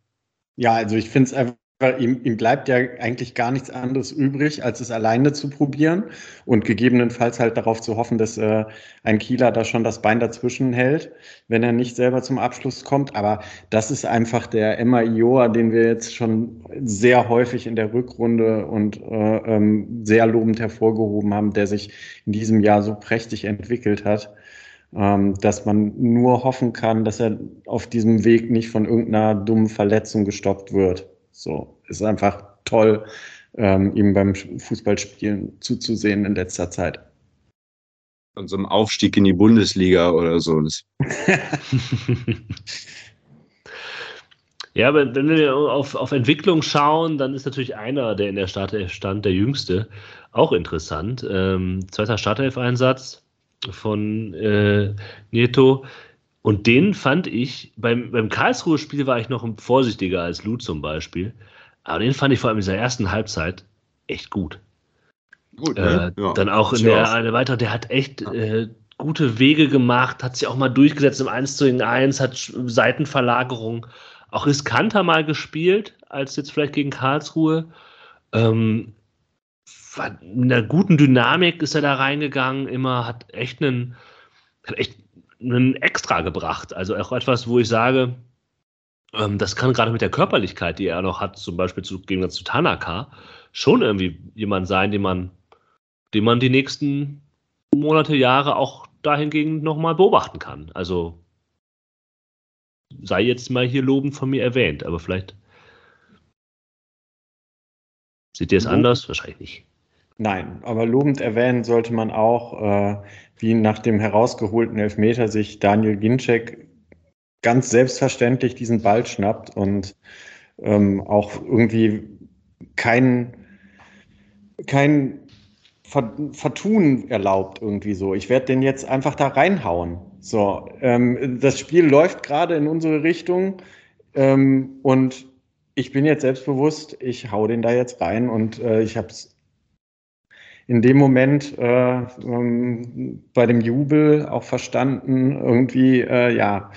[SPEAKER 3] Ja, also ich finde es einfach ihm, ihm, bleibt ja eigentlich gar nichts anderes übrig, als es alleine zu probieren und gegebenenfalls halt darauf zu hoffen, dass äh, ein Kieler da schon das Bein dazwischen hält, wenn er nicht selber zum Abschluss kommt. Aber das ist einfach der Emma Ioa, den wir jetzt schon sehr häufig in der Rückrunde und äh, ähm, sehr lobend hervorgehoben haben, der sich in diesem Jahr so prächtig entwickelt hat. Ähm, dass man nur hoffen kann, dass er auf diesem Weg nicht von irgendeiner dummen Verletzung gestoppt wird. So, ist einfach toll, ähm, ihm beim Fußballspielen zuzusehen in letzter Zeit.
[SPEAKER 2] Und so einem Aufstieg in die Bundesliga oder so.
[SPEAKER 1] ja, aber wenn wir auf, auf Entwicklung schauen, dann ist natürlich einer, der in der Startelf stand, der jüngste, auch interessant. Ähm, zweiter Startelf-Einsatz von äh, Nieto. Und den fand ich, beim, beim Karlsruhe-Spiel war ich noch vorsichtiger als Lu zum Beispiel. Aber den fand ich vor allem in dieser ersten Halbzeit echt gut. Gut, ne? äh, ja, dann auch in der eine weitere, der hat echt ja. äh, gute Wege gemacht, hat sich auch mal durchgesetzt im 1 zu 1, hat Seitenverlagerung auch riskanter mal gespielt als jetzt vielleicht gegen Karlsruhe. Ähm, in einer guten Dynamik ist er da reingegangen, immer hat echt einen, hat echt einen Extra gebracht. Also auch etwas, wo ich sage, ähm, das kann gerade mit der Körperlichkeit, die er noch hat, zum Beispiel zu, gegen zu Tanaka, schon irgendwie jemand sein, den man, den man die nächsten Monate, Jahre auch dahingegen nochmal beobachten kann. Also sei jetzt mal hier lobend von mir erwähnt, aber vielleicht seht ihr es anders? Wahrscheinlich nicht.
[SPEAKER 3] Nein, aber lobend erwähnen sollte man auch, äh, wie nach dem herausgeholten Elfmeter sich Daniel Ginczek ganz selbstverständlich diesen Ball schnappt und ähm, auch irgendwie kein, kein Vertun erlaubt irgendwie so. Ich werde den jetzt einfach da reinhauen. So, ähm, das Spiel läuft gerade in unsere Richtung ähm, und ich bin jetzt selbstbewusst, ich hau den da jetzt rein und äh, ich habe es in dem Moment äh, ähm, bei dem Jubel auch verstanden, irgendwie, äh, ja,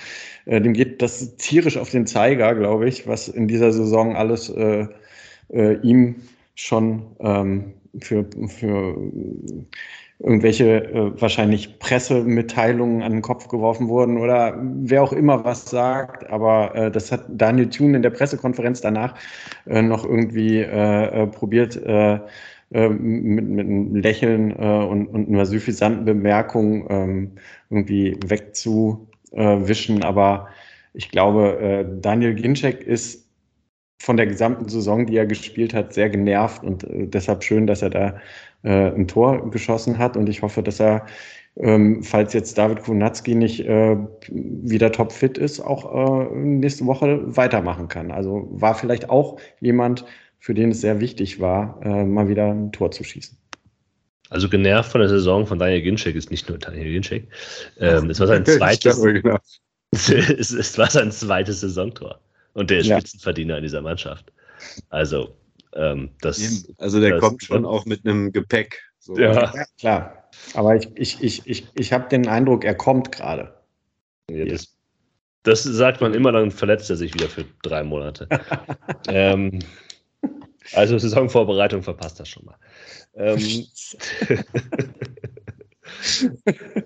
[SPEAKER 3] äh, dem geht das tierisch auf den Zeiger, glaube ich, was in dieser Saison alles äh, äh, ihm schon ähm, für, für irgendwelche äh, wahrscheinlich Pressemitteilungen an den Kopf geworfen wurden oder wer auch immer was sagt. Aber äh, das hat Daniel Thune in der Pressekonferenz danach äh, noch irgendwie äh, äh, probiert, äh, mit, mit einem Lächeln äh, und, und einer suffisanten Bemerkung ähm, irgendwie wegzuwischen. Aber ich glaube, äh, Daniel Ginczek ist von der gesamten Saison, die er gespielt hat, sehr genervt und äh, deshalb schön, dass er da äh, ein Tor geschossen hat. Und ich hoffe, dass er, ähm, falls jetzt David Kunatski nicht äh, wieder topfit ist, auch äh, nächste Woche weitermachen kann. Also war vielleicht auch jemand, für den es sehr wichtig war, äh, mal wieder ein Tor zu schießen.
[SPEAKER 1] Also genervt von der Saison von Daniel Ginczek ist nicht nur Daniel Ginczek. Ähm, es war sein zweites. es, es, war sein zweites Saisontor. Und der ist ja. Spitzenverdiener in dieser Mannschaft. Also, ähm, das.
[SPEAKER 2] Also der das, kommt schon auch mit einem Gepäck.
[SPEAKER 3] So. Ja. ja. klar. Aber ich, ich, ich, ich, ich habe den Eindruck, er kommt gerade.
[SPEAKER 1] Ja, das, das, sagt man immer, dann verletzt er sich wieder für drei Monate. ähm, also Saisonvorbereitung verpasst er schon mal. Ähm,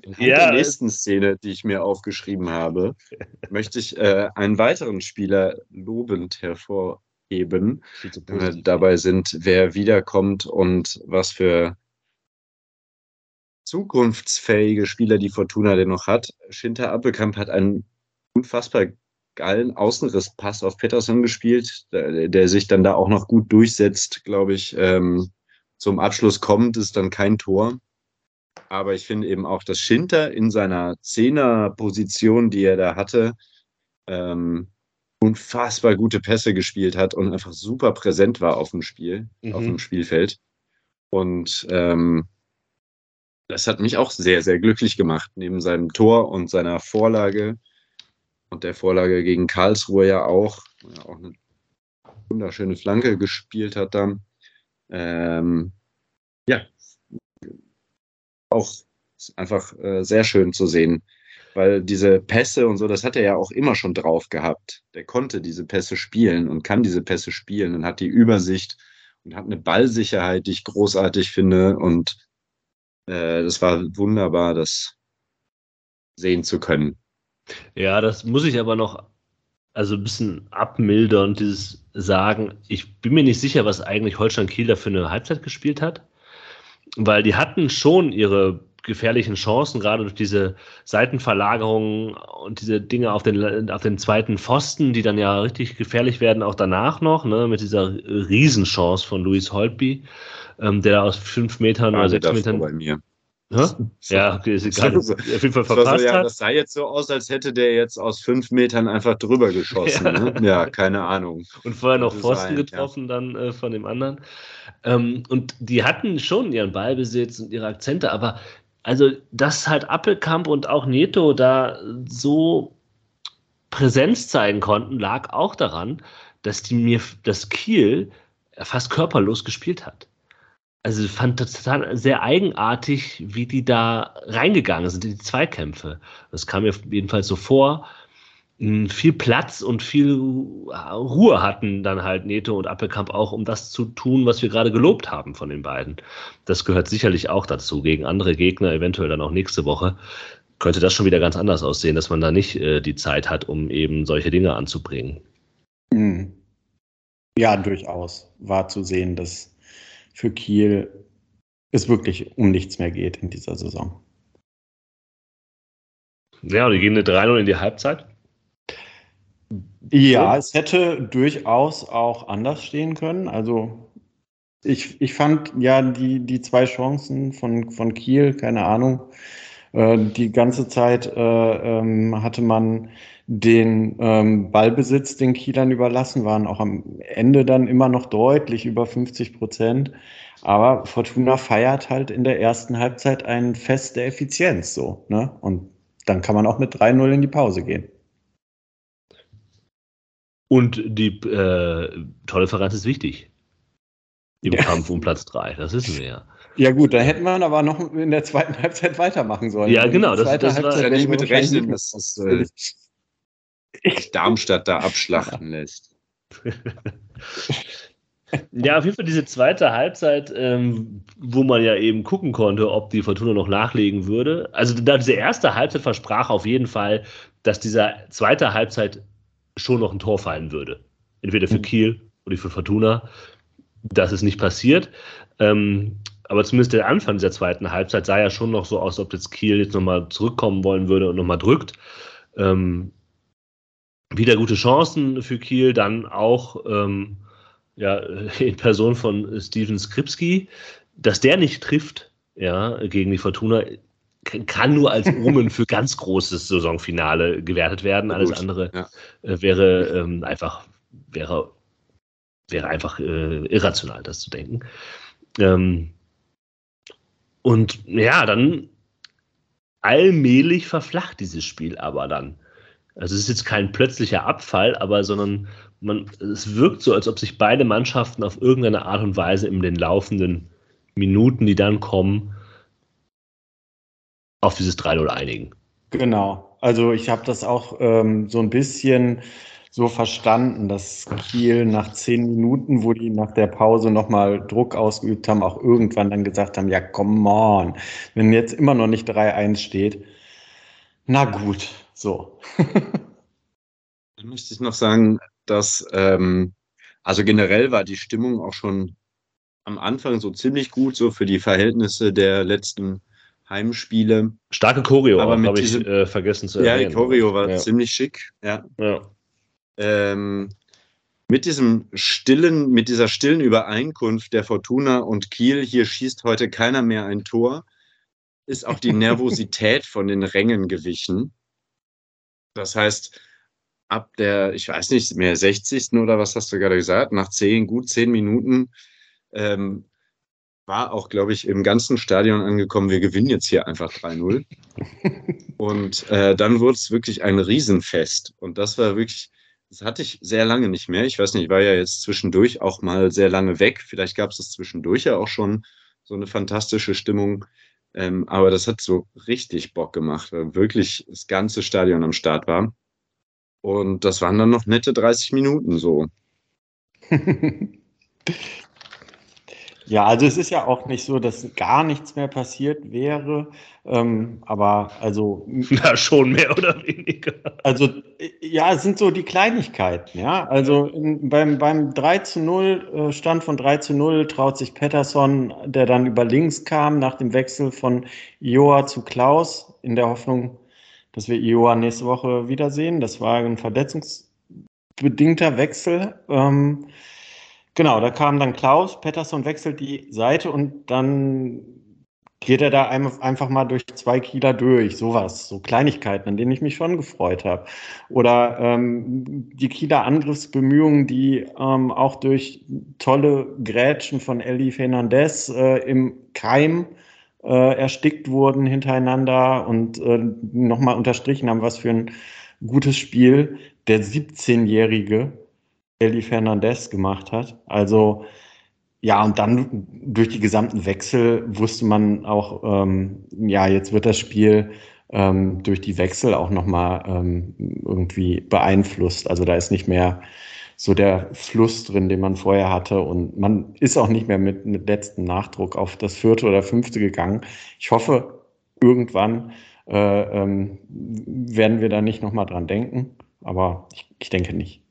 [SPEAKER 2] In ja. der nächsten Szene, die ich mir aufgeschrieben habe, möchte ich äh, einen weiteren Spieler lobend hervorheben. Äh, dabei sind, wer wiederkommt und was für zukunftsfähige Spieler die Fortuna denn noch hat. Schinter Appelkamp hat einen unfassbar geilen Außenrisspass auf Peterson gespielt, der, der, sich dann da auch noch gut durchsetzt, glaube ich. Ähm, zum Abschluss kommt, ist dann kein Tor. Aber ich finde eben auch, dass Schinter in seiner Zehner-Position, die er da hatte, ähm, unfassbar gute Pässe gespielt hat und einfach super präsent war auf dem Spiel, mhm. auf dem Spielfeld. Und ähm, das hat mich auch sehr, sehr glücklich gemacht, neben seinem Tor und seiner Vorlage und der Vorlage gegen Karlsruhe ja auch, ja, auch eine wunderschöne Flanke gespielt hat dann. Ähm, ja, auch einfach äh, sehr schön zu sehen, weil diese Pässe und so, das hat er ja auch immer schon drauf gehabt. Der konnte diese Pässe spielen und kann diese Pässe spielen und hat die Übersicht und hat eine Ballsicherheit, die ich großartig finde. Und äh, das war wunderbar, das sehen zu können.
[SPEAKER 1] Ja, das muss ich aber noch also ein bisschen abmildern, dieses Sagen. Ich bin mir nicht sicher, was eigentlich Holstein Kiel da für eine Halbzeit gespielt hat, weil die hatten schon ihre gefährlichen Chancen, gerade durch diese Seitenverlagerungen und diese Dinge auf den, auf den zweiten Pfosten, die dann ja richtig gefährlich werden, auch danach noch, ne, mit dieser Riesenchance von Luis Holtby, ähm, der aus fünf Metern oder sechs Metern.
[SPEAKER 2] Bei mir.
[SPEAKER 1] Ja, okay, ist egal.
[SPEAKER 2] So, auf jeden Fall verpasst so, ja, Das sah jetzt so aus, als hätte der jetzt aus fünf Metern einfach drüber geschossen. ja, ne? ja keine Ahnung.
[SPEAKER 1] Und vorher noch Pfosten getroffen ja. dann äh, von dem anderen. Ähm, und die hatten schon ihren Ballbesitz und ihre Akzente, aber also, dass halt Appelkamp und auch Neto da so Präsenz zeigen konnten, lag auch daran, dass die mir, das Kiel fast körperlos gespielt hat also ich fand total sehr eigenartig, wie die da reingegangen sind in die Zweikämpfe. Das kam mir jedenfalls so vor. Hm, viel Platz und viel Ruhe hatten dann halt Neto und Appelkamp auch, um das zu tun, was wir gerade gelobt haben von den beiden. Das gehört sicherlich auch dazu. Gegen andere Gegner, eventuell dann auch nächste Woche, könnte das schon wieder ganz anders aussehen, dass man da nicht äh, die Zeit hat, um eben solche Dinge anzubringen.
[SPEAKER 3] Hm. Ja, durchaus war zu sehen, dass für Kiel es wirklich um nichts mehr geht in dieser Saison.
[SPEAKER 1] Ja, die gehen eine 3-0 in die Halbzeit.
[SPEAKER 3] Ja, es hätte durchaus auch anders stehen können. Also ich, ich fand ja die, die zwei Chancen von, von Kiel, keine Ahnung, äh, die ganze Zeit äh, ähm, hatte man den ähm, Ballbesitz den Kielern überlassen, waren auch am Ende dann immer noch deutlich über 50 Prozent. Aber Fortuna feiert halt in der ersten Halbzeit ein Fest der Effizienz so. Ne? Und dann kann man auch mit 3-0 in die Pause gehen.
[SPEAKER 1] Und die äh, Tordifferenz ist wichtig. Im ja. Kampf um Platz 3, das wissen wir ja.
[SPEAKER 3] Ja gut, da hätten wir aber noch in der zweiten Halbzeit weitermachen sollen.
[SPEAKER 1] Ja, genau. Das, das
[SPEAKER 2] war ja nicht mit rechnen, dass das äh, Darmstadt da abschlachten lässt.
[SPEAKER 1] Ja, auf jeden Fall diese zweite Halbzeit, ähm, wo man ja eben gucken konnte, ob die Fortuna noch nachlegen würde. Also da diese erste Halbzeit versprach auf jeden Fall, dass dieser zweite Halbzeit schon noch ein Tor fallen würde. Entweder für mhm. Kiel oder für Fortuna. Das ist nicht passiert. Ähm, aber zumindest der Anfang dieser zweiten Halbzeit sah ja schon noch so aus, ob jetzt Kiel jetzt nochmal zurückkommen wollen würde und nochmal drückt. Ähm, wieder gute Chancen für Kiel, dann auch ähm, ja, in Person von Steven Skripski, dass der nicht trifft, ja, gegen die Fortuna, kann nur als Omen für ganz großes Saisonfinale gewertet werden. Alles andere ja. Äh, wäre ähm, einfach, wäre, wäre einfach äh, irrational, das zu denken. Ähm, und ja, dann allmählich verflacht dieses Spiel aber dann. Also es ist jetzt kein plötzlicher Abfall, aber sondern man, es wirkt so, als ob sich beide Mannschaften auf irgendeine Art und Weise in den laufenden Minuten, die dann kommen, auf dieses 3-0 einigen.
[SPEAKER 3] Genau. Also ich habe das auch ähm, so ein bisschen so verstanden, dass Kiel nach zehn Minuten, wo die nach der Pause nochmal Druck ausgeübt haben, auch irgendwann dann gesagt haben, ja, come on, wenn jetzt immer noch nicht 3-1 steht, na gut, so.
[SPEAKER 2] Dann möchte ich noch sagen, dass, ähm, also generell war die Stimmung auch schon am Anfang so ziemlich gut, so für die Verhältnisse der letzten Heimspiele.
[SPEAKER 1] Starke Choreo, aber habe ich äh, vergessen zu
[SPEAKER 2] erwähnen. Ja, die Choreo war ja. ziemlich schick, ja. ja. Ähm, mit diesem stillen, mit dieser stillen Übereinkunft der Fortuna und Kiel, hier schießt heute keiner mehr ein Tor, ist auch die Nervosität von den Rängen gewichen. Das heißt, ab der, ich weiß nicht mehr, 60. oder was hast du gerade gesagt, nach zehn, gut zehn Minuten ähm, war auch, glaube ich, im ganzen Stadion angekommen, wir gewinnen jetzt hier einfach 3-0. und äh, dann wurde es wirklich ein Riesenfest. Und das war wirklich, das hatte ich sehr lange nicht mehr. Ich weiß nicht, ich war ja jetzt zwischendurch auch mal sehr lange weg. Vielleicht gab es das zwischendurch ja auch schon so eine fantastische Stimmung. Ähm, aber das hat so richtig Bock gemacht, weil wirklich das ganze Stadion am Start war. Und das waren dann noch nette 30 Minuten so.
[SPEAKER 3] Ja, also es ist ja auch nicht so, dass gar nichts mehr passiert wäre, ähm, aber also.
[SPEAKER 1] Ja, schon mehr oder weniger.
[SPEAKER 3] Also, ja, es sind so die Kleinigkeiten, ja. Also in, beim, beim 3 zu 0, äh, Stand von 3 zu 0, traut sich Pettersson, der dann über links kam, nach dem Wechsel von Joa zu Klaus, in der Hoffnung, dass wir Joa nächste Woche wiedersehen. Das war ein verletzungsbedingter Wechsel. Ähm, Genau, da kam dann Klaus, Pettersson wechselt die Seite und dann geht er da einfach mal durch zwei Kieler durch. Sowas, so Kleinigkeiten, an denen ich mich schon gefreut habe. Oder ähm, die Kieler Angriffsbemühungen, die ähm, auch durch tolle Grätschen von Eli Fernandez äh, im Keim äh, erstickt wurden hintereinander und äh, nochmal unterstrichen haben, was für ein gutes Spiel der 17-Jährige Eli Fernandez gemacht hat. Also ja, und dann durch die gesamten Wechsel wusste man auch, ähm, ja, jetzt wird das Spiel ähm, durch die Wechsel auch nochmal ähm, irgendwie beeinflusst. Also da ist nicht mehr so der Fluss drin, den man vorher hatte. Und man ist auch nicht mehr mit, mit letztem Nachdruck auf das vierte oder fünfte gegangen. Ich hoffe, irgendwann äh, ähm, werden wir da nicht nochmal dran denken. Aber ich, ich denke nicht.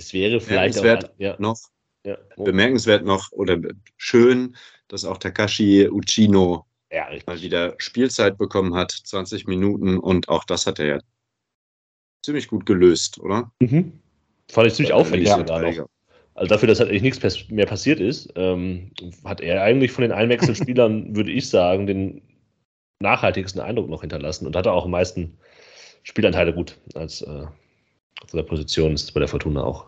[SPEAKER 1] Es wäre vielleicht
[SPEAKER 2] bemerkenswert auch, ja. noch, ja. Oh. bemerkenswert noch oder schön, dass auch Takashi Uchino ja, mal wieder Spielzeit bekommen hat, 20 Minuten und auch das hat er ja ziemlich gut gelöst, oder?
[SPEAKER 1] Mhm. Fand ich ziemlich auffällig noch. Also dafür, dass halt eigentlich nichts mehr passiert ist, ähm, hat er eigentlich von den Einwechselspielern, würde ich sagen, den nachhaltigsten Eindruck noch hinterlassen und hatte auch am meisten Spielanteile gut als äh, auf der Position ist bei der Fortuna auch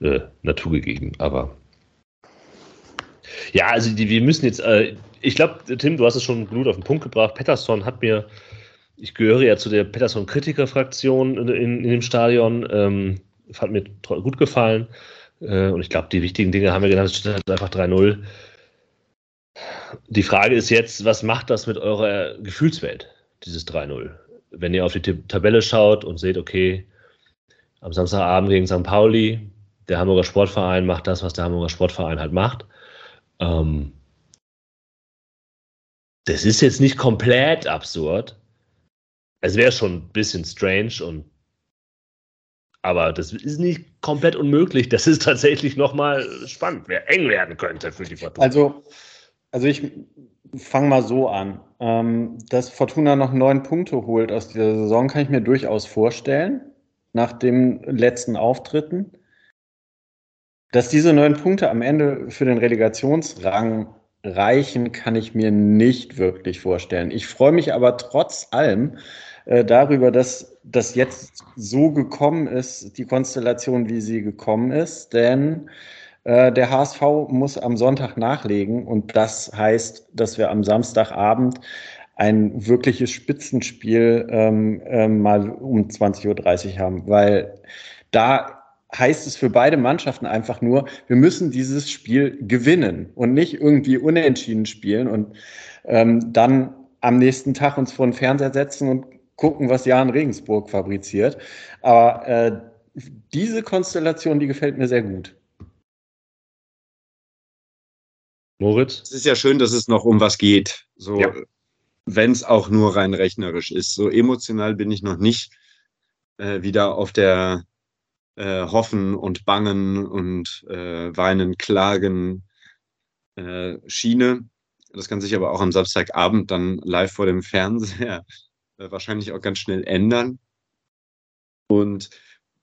[SPEAKER 1] äh, Natur gegeben. Aber ja, also die, wir müssen jetzt, äh, ich glaube, Tim, du hast es schon gut auf den Punkt gebracht. Pettersson hat mir, ich gehöre ja zu der Pettersson-Kritiker-Fraktion in, in, in, dem Stadion, ähm, hat mir gut gefallen. Äh, und ich glaube, die wichtigen Dinge haben wir genannt, es steht halt einfach 3-0. Die Frage ist jetzt, was macht das mit eurer Gefühlswelt, dieses 3-0? Wenn ihr auf die Tabelle schaut und seht, okay, am Samstagabend gegen St. Pauli. Der Hamburger Sportverein macht das, was der Hamburger Sportverein halt macht. Ähm, das ist jetzt nicht komplett absurd. Es wäre schon ein bisschen strange und aber das ist nicht komplett unmöglich. Das ist tatsächlich nochmal spannend, wer eng werden könnte für die
[SPEAKER 3] Fortuna. Also, also ich fange mal so an. Ähm, dass Fortuna noch neun Punkte holt aus dieser Saison, kann ich mir durchaus vorstellen nach den letzten Auftritten. Dass diese neun Punkte am Ende für den Relegationsrang reichen, kann ich mir nicht wirklich vorstellen. Ich freue mich aber trotz allem äh, darüber, dass das jetzt so gekommen ist, die Konstellation, wie sie gekommen ist, denn äh, der HSV muss am Sonntag nachlegen und das heißt, dass wir am Samstagabend ein wirkliches Spitzenspiel ähm, ähm, mal um 20.30 Uhr haben, weil da heißt es für beide Mannschaften einfach nur, wir müssen dieses Spiel gewinnen und nicht irgendwie unentschieden spielen und ähm, dann am nächsten Tag uns vor den Fernseher setzen und gucken, was Jan Regensburg fabriziert. Aber äh, diese Konstellation, die gefällt mir sehr gut.
[SPEAKER 2] Moritz? Es ist ja schön, dass es noch um was geht. So, ja wenn es auch nur rein rechnerisch ist. So emotional bin ich noch nicht äh, wieder auf der äh, Hoffen und Bangen und äh, Weinen, Klagen äh, Schiene. Das kann sich aber auch am Samstagabend dann live vor dem Fernseher äh, wahrscheinlich auch ganz schnell ändern. Und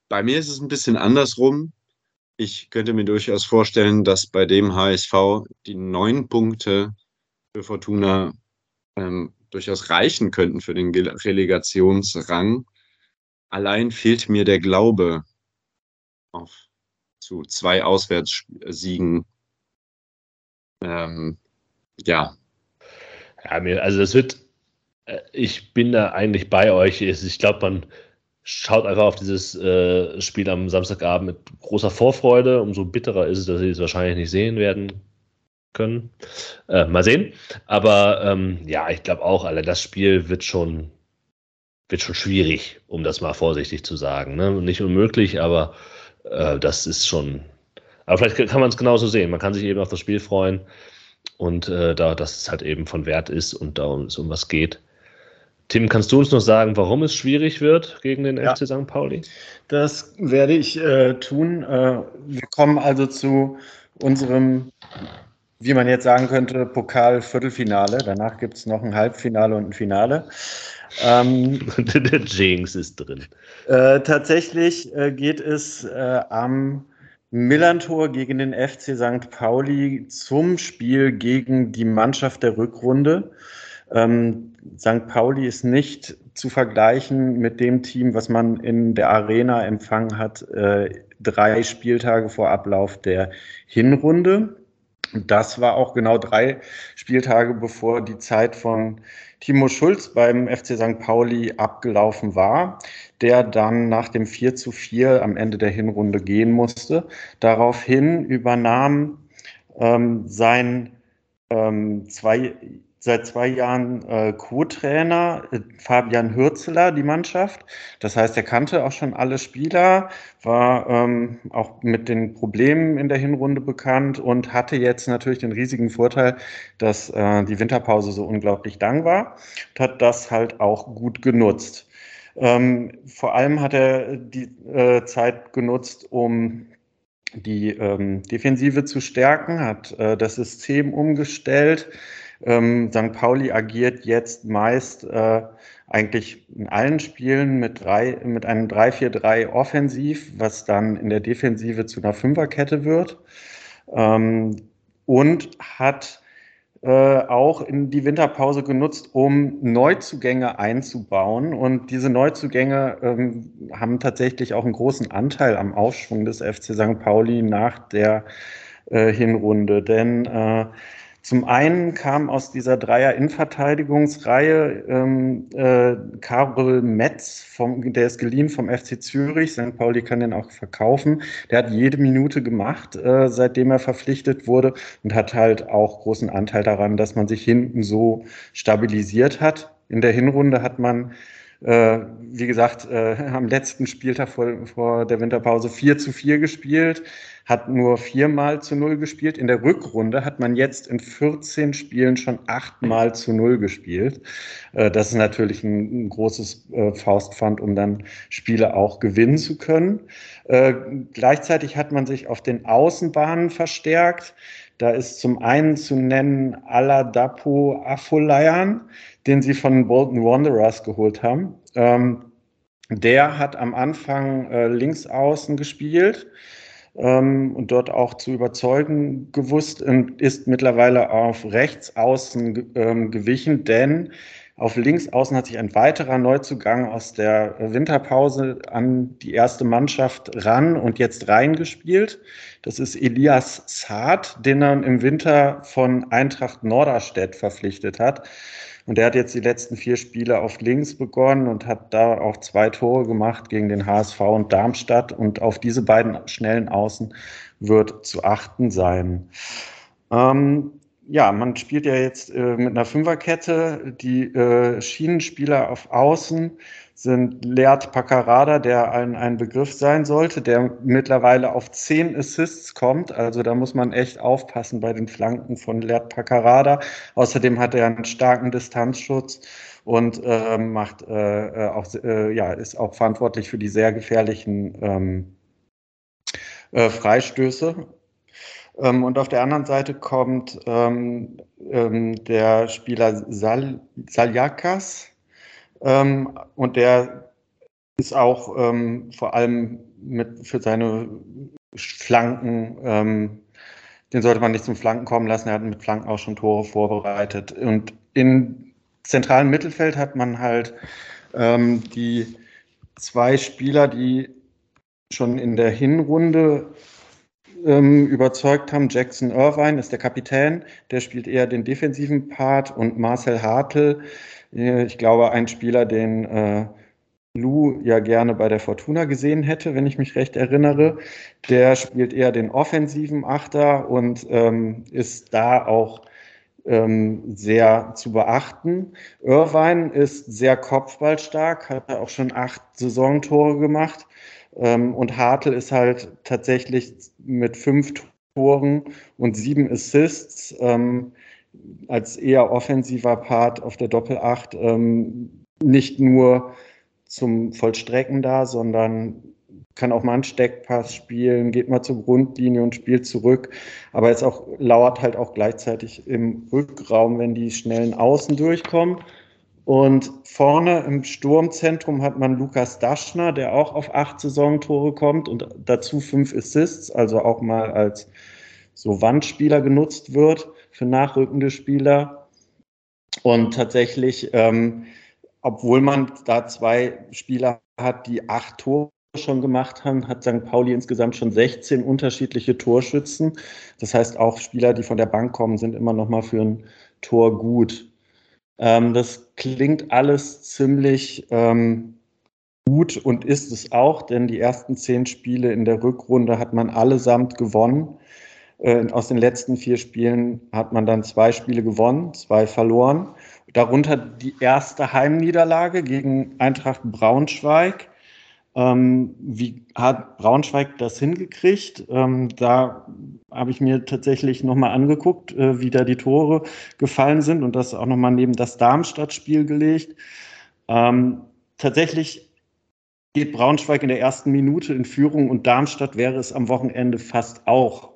[SPEAKER 2] bei mir ist es ein bisschen andersrum. Ich könnte mir durchaus vorstellen, dass bei dem HSV die neun Punkte für Fortuna ähm, durchaus reichen könnten für den Relegationsrang. Allein fehlt mir der Glaube auf zu zwei Auswärtssiegen. Ähm, ja.
[SPEAKER 1] Ja, also das wird, äh, ich bin da eigentlich bei euch. Ich glaube, man schaut einfach auf dieses äh, Spiel am Samstagabend mit großer Vorfreude. Umso bitterer ist es, dass sie es wahrscheinlich nicht sehen werden. Können. Äh, mal sehen. Aber ähm, ja, ich glaube auch, alle das Spiel wird schon, wird schon schwierig, um das mal vorsichtig zu sagen. Ne? Nicht unmöglich, aber äh, das ist schon. Aber vielleicht kann man es genauso sehen. Man kann sich eben auf das Spiel freuen und äh, da, dass es halt eben von Wert ist und da es um was geht. Tim, kannst du uns noch sagen, warum es schwierig wird gegen den ja. FC St. Pauli?
[SPEAKER 3] Das werde ich äh, tun. Äh, wir kommen also zu unserem, wie man jetzt sagen könnte, Pokal-Viertelfinale. Danach gibt es noch ein Halbfinale und ein Finale.
[SPEAKER 1] Ähm, Der Jinx ist drin.
[SPEAKER 3] Äh, tatsächlich äh, geht es äh, am Millantor gegen den FC St. Pauli zum Spiel gegen die Mannschaft der Rückrunde. Ähm, St. Pauli ist nicht zu vergleichen mit dem Team, was man in der Arena empfangen hat, äh, drei Spieltage vor Ablauf der Hinrunde. Das war auch genau drei Spieltage, bevor die Zeit von Timo Schulz beim FC St. Pauli abgelaufen war, der dann nach dem 4 zu 4 am Ende der Hinrunde gehen musste. Daraufhin übernahm ähm, sein ähm, zwei seit zwei Jahren äh, Co-Trainer, äh, Fabian Hürzeler, die Mannschaft. Das heißt, er kannte auch schon alle Spieler, war ähm, auch mit den Problemen in der Hinrunde bekannt und hatte jetzt natürlich den riesigen Vorteil, dass äh, die Winterpause so unglaublich lang war und hat das halt auch gut genutzt. Ähm, vor allem hat er die äh, Zeit genutzt, um die ähm, Defensive zu stärken, hat äh, das System umgestellt, ähm, St. Pauli agiert jetzt meist äh, eigentlich in allen Spielen mit, drei, mit einem 3-4-3 offensiv, was dann in der Defensive zu einer Fünferkette wird. Ähm, und hat äh, auch in die Winterpause genutzt, um Neuzugänge einzubauen. Und diese Neuzugänge ähm, haben tatsächlich auch einen großen Anteil am Aufschwung des FC St. Pauli nach der äh, Hinrunde. Denn äh, zum einen kam aus dieser Dreier-Innenverteidigungsreihe ähm, äh, Karol Metz, vom, der ist geliehen vom FC Zürich. St. Pauli kann den auch verkaufen. Der hat jede Minute gemacht, äh, seitdem er verpflichtet wurde und hat halt auch großen Anteil daran, dass man sich hinten so stabilisiert hat. In der Hinrunde hat man äh, wie gesagt, äh, am letzten Spieltag vor, vor der Winterpause 4 zu 4 gespielt, hat nur viermal zu null gespielt. In der Rückrunde hat man jetzt in 14 Spielen schon achtmal zu null gespielt. Äh, das ist natürlich ein, großes äh, Faustpfand, um dann Spiele auch gewinnen zu können. Äh, gleichzeitig hat man sich auf den Außenbahnen verstärkt. Da ist zum einen zu nennen Aladapo Afolayan, den sie von Bolton Wanderers geholt haben. Ähm, der hat am Anfang links außen gespielt ähm, und dort auch zu überzeugen gewusst und ist mittlerweile auf rechts außen ähm, gewichen, denn auf links außen hat sich ein weiterer Neuzugang aus der Winterpause an die erste Mannschaft ran und jetzt reingespielt. Das ist Elias Saad, den er im Winter von Eintracht Norderstedt verpflichtet hat. Und der hat jetzt die letzten vier Spiele auf links begonnen und hat da auch zwei Tore gemacht gegen den HSV und Darmstadt. Und auf diese beiden schnellen Außen wird zu achten sein. Ähm, ja, man spielt ja jetzt äh, mit einer Fünferkette. Die äh, Schienenspieler auf Außen sind Leert Paccarada, der ein, ein Begriff sein sollte, der mittlerweile auf zehn Assists kommt. Also da muss man echt aufpassen bei den Flanken von Leert Paccarada. Außerdem hat er einen starken Distanzschutz und äh, macht äh auch, äh, ja, ist auch verantwortlich für die sehr gefährlichen ähm, äh, Freistöße. Ähm, und auf der anderen Seite kommt ähm, ähm, der Spieler Sal Saljakas ähm, und der ist auch ähm, vor allem mit, für seine Flanken, ähm, den sollte man nicht zum Flanken kommen lassen. Er hat mit Flanken auch schon Tore vorbereitet. Und im zentralen Mittelfeld hat man halt die zwei Spieler, die schon in der Hinrunde ähm, überzeugt haben. Jackson Irvine ist der Kapitän, der spielt eher den defensiven Part und Marcel Hartl, äh, ich glaube, ein Spieler, den äh, Lou ja gerne bei der Fortuna gesehen hätte, wenn ich mich recht erinnere. Der spielt eher den offensiven Achter und ähm, ist da auch ähm, sehr zu beachten. Irvine ist sehr kopfballstark, hat auch schon acht Saisontore gemacht. Ähm, und Hartl ist halt tatsächlich mit fünf Toren und sieben Assists ähm, als eher offensiver Part auf der Doppelacht ähm, nicht nur zum Vollstrecken da, sondern kann auch mal einen Steckpass spielen, geht mal zur Grundlinie und spielt zurück. Aber es auch lauert halt auch gleichzeitig im Rückraum, wenn die schnellen Außen durchkommen. Und vorne im Sturmzentrum hat man Lukas Daschner, der auch auf acht Saisontore kommt und dazu fünf Assists, also auch mal als so Wandspieler genutzt wird für nachrückende Spieler. Und tatsächlich, ähm, obwohl man da zwei Spieler hat, die acht Tore schon gemacht haben, hat St. Pauli insgesamt schon 16 unterschiedliche Torschützen. Das heißt, auch Spieler, die von der Bank kommen, sind immer noch mal für ein Tor gut. Ähm, das klingt alles ziemlich ähm, gut und ist es auch, denn die ersten zehn Spiele in der Rückrunde hat man allesamt gewonnen. Äh, aus den letzten vier Spielen hat man dann zwei Spiele gewonnen, zwei verloren. Darunter die erste Heimniederlage gegen Eintracht Braunschweig. Ähm, wie hat Braunschweig das hingekriegt? Ähm, da habe ich mir tatsächlich nochmal angeguckt, äh, wie da die Tore gefallen sind und das auch nochmal neben das Darmstadt-Spiel gelegt. Ähm, tatsächlich geht Braunschweig in der ersten Minute in Führung und Darmstadt wäre es am Wochenende fast auch.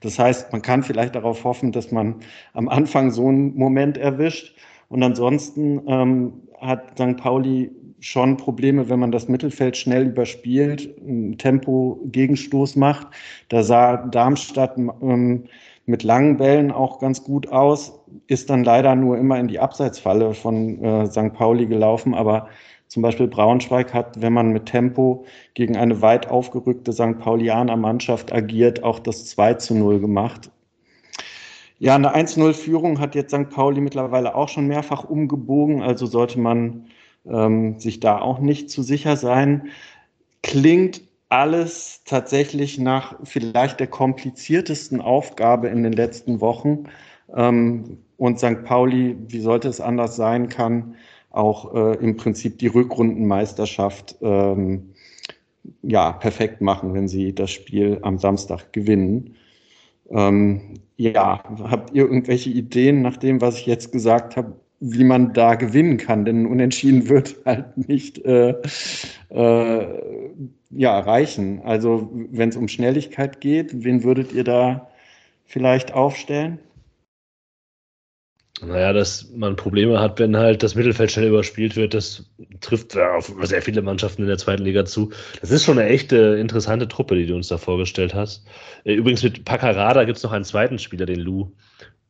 [SPEAKER 3] Das heißt, man kann vielleicht darauf hoffen, dass man am Anfang so einen Moment erwischt. Und ansonsten ähm, hat St. Pauli schon Probleme, wenn man das Mittelfeld schnell überspielt, einen Tempo-Gegenstoß macht. Da sah Darmstadt ähm, mit langen Bällen auch ganz gut aus, ist dann leider nur immer in die Abseitsfalle von äh, St. Pauli gelaufen, aber zum Beispiel Braunschweig hat, wenn man mit Tempo gegen eine weit aufgerückte St. Paulianer Mannschaft agiert, auch das 2 zu 0 gemacht. Ja, eine 1-0-Führung hat jetzt St. Pauli mittlerweile auch schon mehrfach umgebogen, also sollte man ähm, sich da auch nicht zu sicher sein. Klingt alles tatsächlich nach vielleicht der kompliziertesten Aufgabe in den letzten Wochen. Ähm, und St. Pauli, wie sollte es anders sein, kann auch äh, im Prinzip die Rückrundenmeisterschaft ähm, ja, perfekt machen, wenn sie das Spiel am Samstag gewinnen. Ähm, ja, habt ihr irgendwelche Ideen nach dem, was ich jetzt gesagt habe, wie man da gewinnen kann, denn unentschieden wird halt nicht äh, äh, ja, reichen. Also wenn es um Schnelligkeit geht, wen würdet ihr da vielleicht aufstellen?
[SPEAKER 1] Naja, dass man Probleme hat, wenn halt das Mittelfeld schnell überspielt wird, das trifft auf sehr viele Mannschaften in der zweiten Liga zu. Das ist schon eine echte interessante Truppe, die du uns da vorgestellt hast. Äh, übrigens mit Paccarada gibt es noch einen zweiten Spieler, den Lou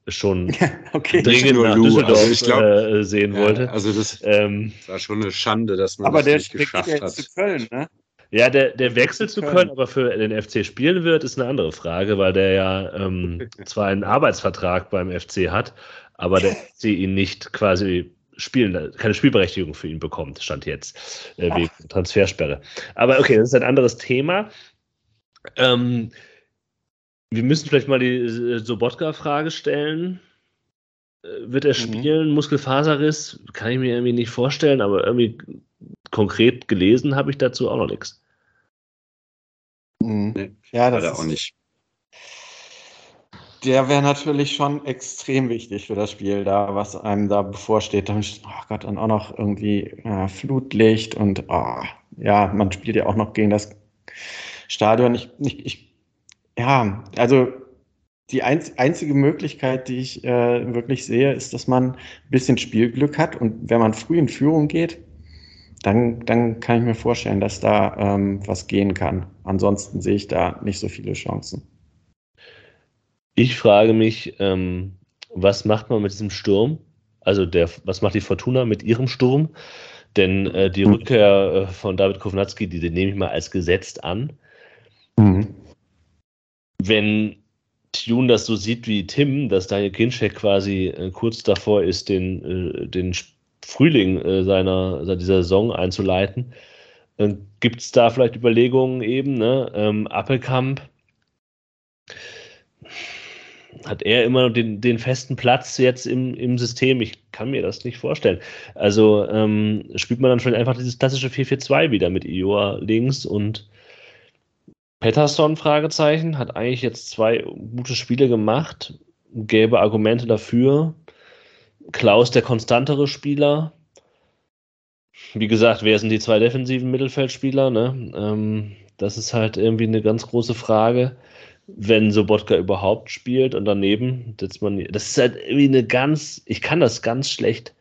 [SPEAKER 1] schon okay. dringend nach Lou. Düsseldorf also glaub, äh, sehen ja, wollte.
[SPEAKER 2] Also das, ähm, war schon eine Schande, dass man
[SPEAKER 3] aber
[SPEAKER 2] das
[SPEAKER 3] der
[SPEAKER 2] nicht geschafft
[SPEAKER 3] hat. Zu Köln, ne?
[SPEAKER 1] Ja, der, der Wechsel zu Köln, aber für den FC spielen wird, ist eine andere Frage, weil der ja ähm, zwar einen Arbeitsvertrag beim FC hat, aber der FC ihn nicht quasi spielen, keine Spielberechtigung für ihn bekommt, stand jetzt, äh, wegen Transfersperre. Aber okay, das ist ein anderes Thema. Ähm, wir müssen vielleicht mal die äh, Sobotka-Frage stellen. Äh, wird er mhm. spielen? Mhm. Muskelfaserriss? Kann ich mir irgendwie nicht vorstellen, aber irgendwie konkret gelesen habe ich dazu auch noch nichts.
[SPEAKER 2] Mhm. Nee, ja, das ist auch nicht.
[SPEAKER 3] Der wäre natürlich schon extrem wichtig für das Spiel, da was einem da bevorsteht. Dann, oh Gott, dann auch noch irgendwie ja, Flutlicht und oh, ja, man spielt ja auch noch gegen das Stadion. Ich, ich, ich ja, also die einzige Möglichkeit, die ich äh, wirklich sehe, ist, dass man ein bisschen Spielglück hat und wenn man früh in Führung geht, dann, dann kann ich mir vorstellen, dass da ähm, was gehen kann. Ansonsten sehe ich da nicht so viele Chancen.
[SPEAKER 1] Ich frage mich, ähm, was macht man mit diesem Sturm? Also der, was macht die Fortuna mit ihrem Sturm? Denn äh, die Rückkehr äh, von David Kovnatski, die, die nehme ich mal als gesetzt an. Mhm wenn Tune das so sieht wie Tim, dass Daniel Kincheck quasi äh, kurz davor ist, den, äh, den Frühling äh, seiner, dieser Saison einzuleiten. Gibt es da vielleicht Überlegungen eben, ne? Ähm, Appelkamp hat er immer den, den festen Platz jetzt im, im System? Ich kann mir das nicht vorstellen. Also ähm, spielt man dann schon einfach dieses klassische 4-4-2 wieder mit Ioa links und Pettersson, Fragezeichen, hat eigentlich jetzt zwei gute Spiele gemacht, gäbe Argumente dafür. Klaus, der konstantere Spieler. Wie gesagt, wer sind die zwei defensiven Mittelfeldspieler? Ne? Ähm, das ist halt irgendwie eine ganz große Frage wenn Sobotka überhaupt spielt und daneben setzt man. Das ist halt irgendwie eine ganz. Ich kann das ganz schlecht.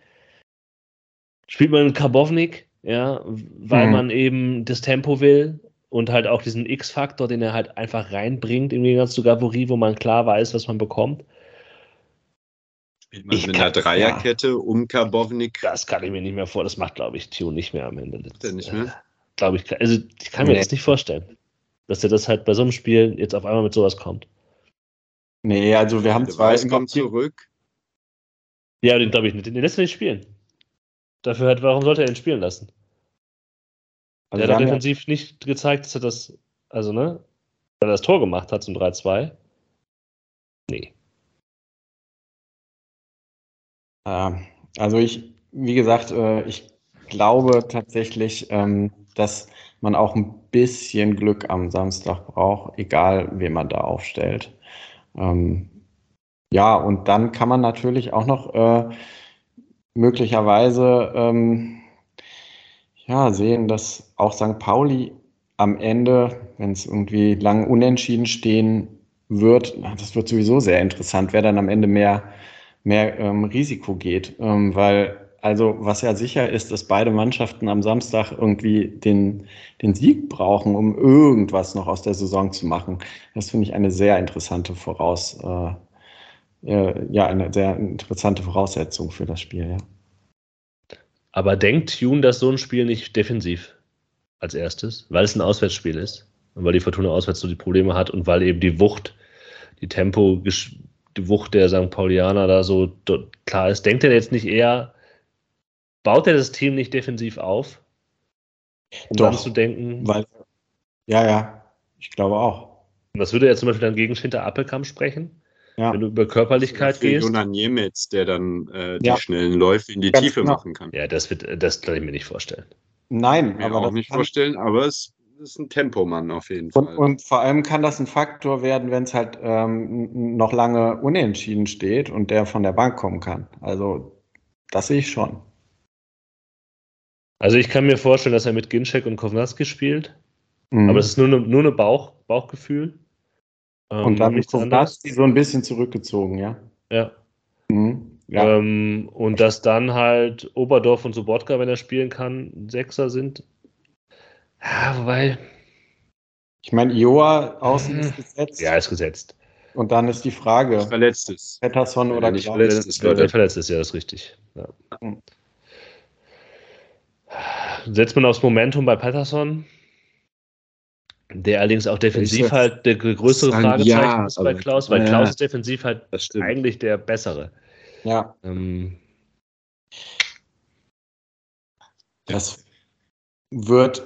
[SPEAKER 1] Spielt man Karbovnik, ja, weil mhm. man eben das Tempo will und halt auch diesen X-Faktor, den er halt einfach reinbringt, im Gegensatz zu Gabori, wo man klar weiß, was man bekommt.
[SPEAKER 2] Spielt man ich mit kann, einer Dreierkette ja. um Karbovnik?
[SPEAKER 1] Das kann ich mir nicht mehr vor. Das macht, glaube ich, Tune nicht mehr am Ende. Das, nicht mehr? Äh, glaube ich. Also, ich kann mir nee. das nicht vorstellen dass er das halt bei so einem Spiel jetzt auf einmal mit sowas kommt.
[SPEAKER 3] Nee, also wir haben zwei.
[SPEAKER 2] Kommt zurück.
[SPEAKER 1] Ja, den glaube ich nicht. Den lässt er nicht spielen. Dafür halt, warum sollte er ihn spielen lassen? Also der hat defensiv ja nicht gezeigt, dass er das, also ne, weil er das Tor gemacht hat zum 3-2. Nee.
[SPEAKER 3] Also ich, wie gesagt, äh, ich glaube tatsächlich, ähm, dass man auch ein bisschen Glück am Samstag braucht, egal wen man da aufstellt. Ähm, ja, und dann kann man natürlich auch noch äh, möglicherweise ähm, ja, sehen, dass auch St. Pauli am Ende, wenn es irgendwie lang unentschieden stehen wird, das wird sowieso sehr interessant, wer dann am Ende mehr, mehr ähm, Risiko geht, ähm, weil also was ja sicher ist, dass beide Mannschaften am Samstag irgendwie den, den Sieg brauchen, um irgendwas noch aus der Saison zu machen. Das finde ich eine sehr interessante Voraus, äh, äh, ja, eine sehr interessante Voraussetzung für das Spiel, ja.
[SPEAKER 1] Aber denkt Tune dass so ein Spiel nicht defensiv als erstes, weil es ein Auswärtsspiel ist und weil die Fortuna auswärts so die Probleme hat und weil eben die Wucht, die Tempo, die Wucht der St. Paulianer da so klar ist. Denkt er jetzt nicht eher, baut er das Team nicht defensiv auf?
[SPEAKER 3] Um Doch, dann zu denken. Weil, ja, ja, ich glaube auch.
[SPEAKER 1] Was würde er zum Beispiel dann gegen Schinter Appelkamp sprechen? Ja. Wenn du über Körperlichkeit
[SPEAKER 2] für gehst. Jonan Niemetz, der dann äh, die ja. schnellen Läufe in die Ganz Tiefe genau. machen kann.
[SPEAKER 1] Ja, das wird, das kann ich mir nicht vorstellen.
[SPEAKER 3] Nein,
[SPEAKER 2] mir aber auch nicht vorstellen, aber es ist ein Tempomann auf jeden Fall.
[SPEAKER 3] Und, und, vor allem kann das ein Faktor werden, wenn es halt ähm, noch lange unentschieden steht und der von der Bank kommen kann. Also das sehe ich schon.
[SPEAKER 1] Also ich kann mir vorstellen, dass er mit Ginczek und Kovnatski spielt. Mhm. Aber es ist nur eine, nur eine Bauch, Bauchgefühl.
[SPEAKER 3] Ähm, und dann mit Kovnatski so ein bisschen zurückgezogen, ja?
[SPEAKER 1] Ja. Mhm. ja. Ähm, und dass dann halt Oberdorf und Sobotka, wenn er spielen kann, Sechser sind. Ja, wobei.
[SPEAKER 3] Ich meine, Joa außen ist gesetzt.
[SPEAKER 1] Ja, ist gesetzt.
[SPEAKER 3] Und dann ist die Frage.
[SPEAKER 2] Verletzt ist.
[SPEAKER 3] Pettersson oder
[SPEAKER 1] nicht verletzt ist, Leute. Verletzt ist, ja, das ist richtig. Ja. Mhm setzt man aufs Momentum bei Patterson, der allerdings auch defensiv halt der größere sagen, Fragezeichen ja, ist bei Klaus, weil ja, Klaus ist defensiv halt eigentlich der bessere.
[SPEAKER 3] Ja. Ähm, das wird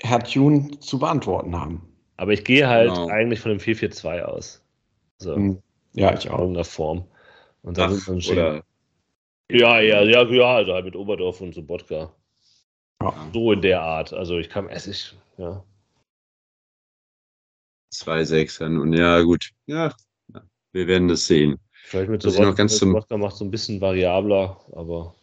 [SPEAKER 3] Herr Thune zu beantworten haben.
[SPEAKER 1] Aber ich gehe halt genau. eigentlich von dem 4-4-2 aus. So. Hm.
[SPEAKER 3] Ja, ich auch. In
[SPEAKER 1] irgendeiner Form.
[SPEAKER 2] Und dann Ach, oder
[SPEAKER 1] ja, ja, ja, ja, also halt mit Oberdorf und Sobotka. Ja. So in der Art. Also ich kann, es ist, ja.
[SPEAKER 2] Zwei Sechsern und ja, gut. Ja, wir werden das sehen.
[SPEAKER 1] Vielleicht mit so noch ganz zum macht, macht so ein bisschen variabler, aber.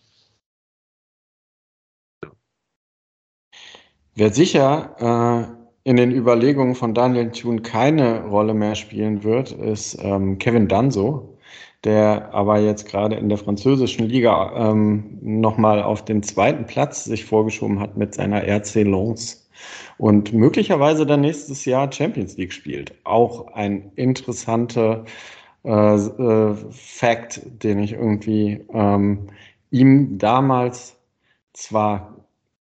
[SPEAKER 3] Wer sicher äh, in den Überlegungen von Daniel Thune keine Rolle mehr spielen wird, ist ähm, Kevin Danso der aber jetzt gerade in der französischen Liga ähm, nochmal auf den zweiten Platz sich vorgeschoben hat mit seiner RC Lens und möglicherweise dann nächstes Jahr Champions League spielt. Auch ein interessanter äh, äh, Fact, den ich irgendwie ähm, ihm damals zwar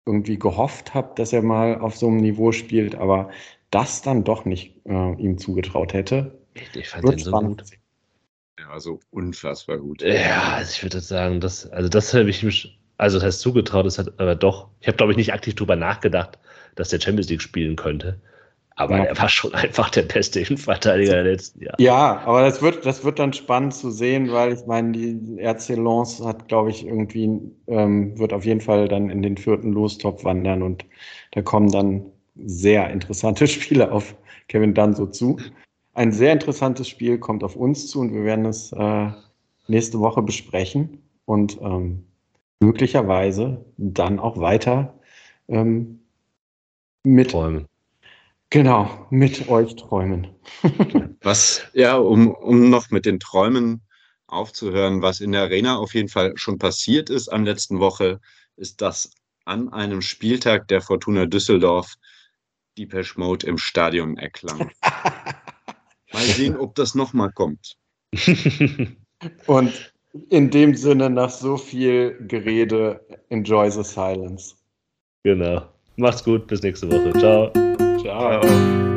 [SPEAKER 3] irgendwie gehofft habe, dass er mal auf so einem Niveau spielt, aber das dann doch nicht äh, ihm zugetraut hätte.
[SPEAKER 1] Ich fand den so gut.
[SPEAKER 2] Ja, also unfassbar gut.
[SPEAKER 1] Ja, also ich würde sagen, das, also das habe ich mich, also das heißt zugetraut, das hat aber doch, ich habe glaube ich nicht aktiv drüber nachgedacht, dass der Champions League spielen könnte. Aber ja. er war schon einfach der beste Innenverteidiger der letzten Jahre.
[SPEAKER 3] Ja, aber das wird, das wird dann spannend zu sehen, weil ich meine, die RC Lens hat, glaube ich, irgendwie, ähm, wird auf jeden Fall dann in den vierten Lostop wandern und da kommen dann sehr interessante Spiele auf Kevin Dunn so zu. Ein sehr interessantes Spiel kommt auf uns zu und wir werden es äh, nächste Woche besprechen und ähm, möglicherweise dann auch weiter ähm, mit
[SPEAKER 1] Träumen.
[SPEAKER 3] Genau, mit euch träumen.
[SPEAKER 2] was, ja, um, um noch mit den Träumen aufzuhören, was in der Arena auf jeden Fall schon passiert ist am letzten Woche, ist, dass an einem Spieltag der Fortuna Düsseldorf Depeche Mode im Stadion erklang. Mal sehen, ob das nochmal kommt.
[SPEAKER 3] Und in dem Sinne, nach so viel Gerede, enjoy the silence.
[SPEAKER 1] Genau. Macht's gut, bis nächste Woche. Ciao.
[SPEAKER 3] Ciao.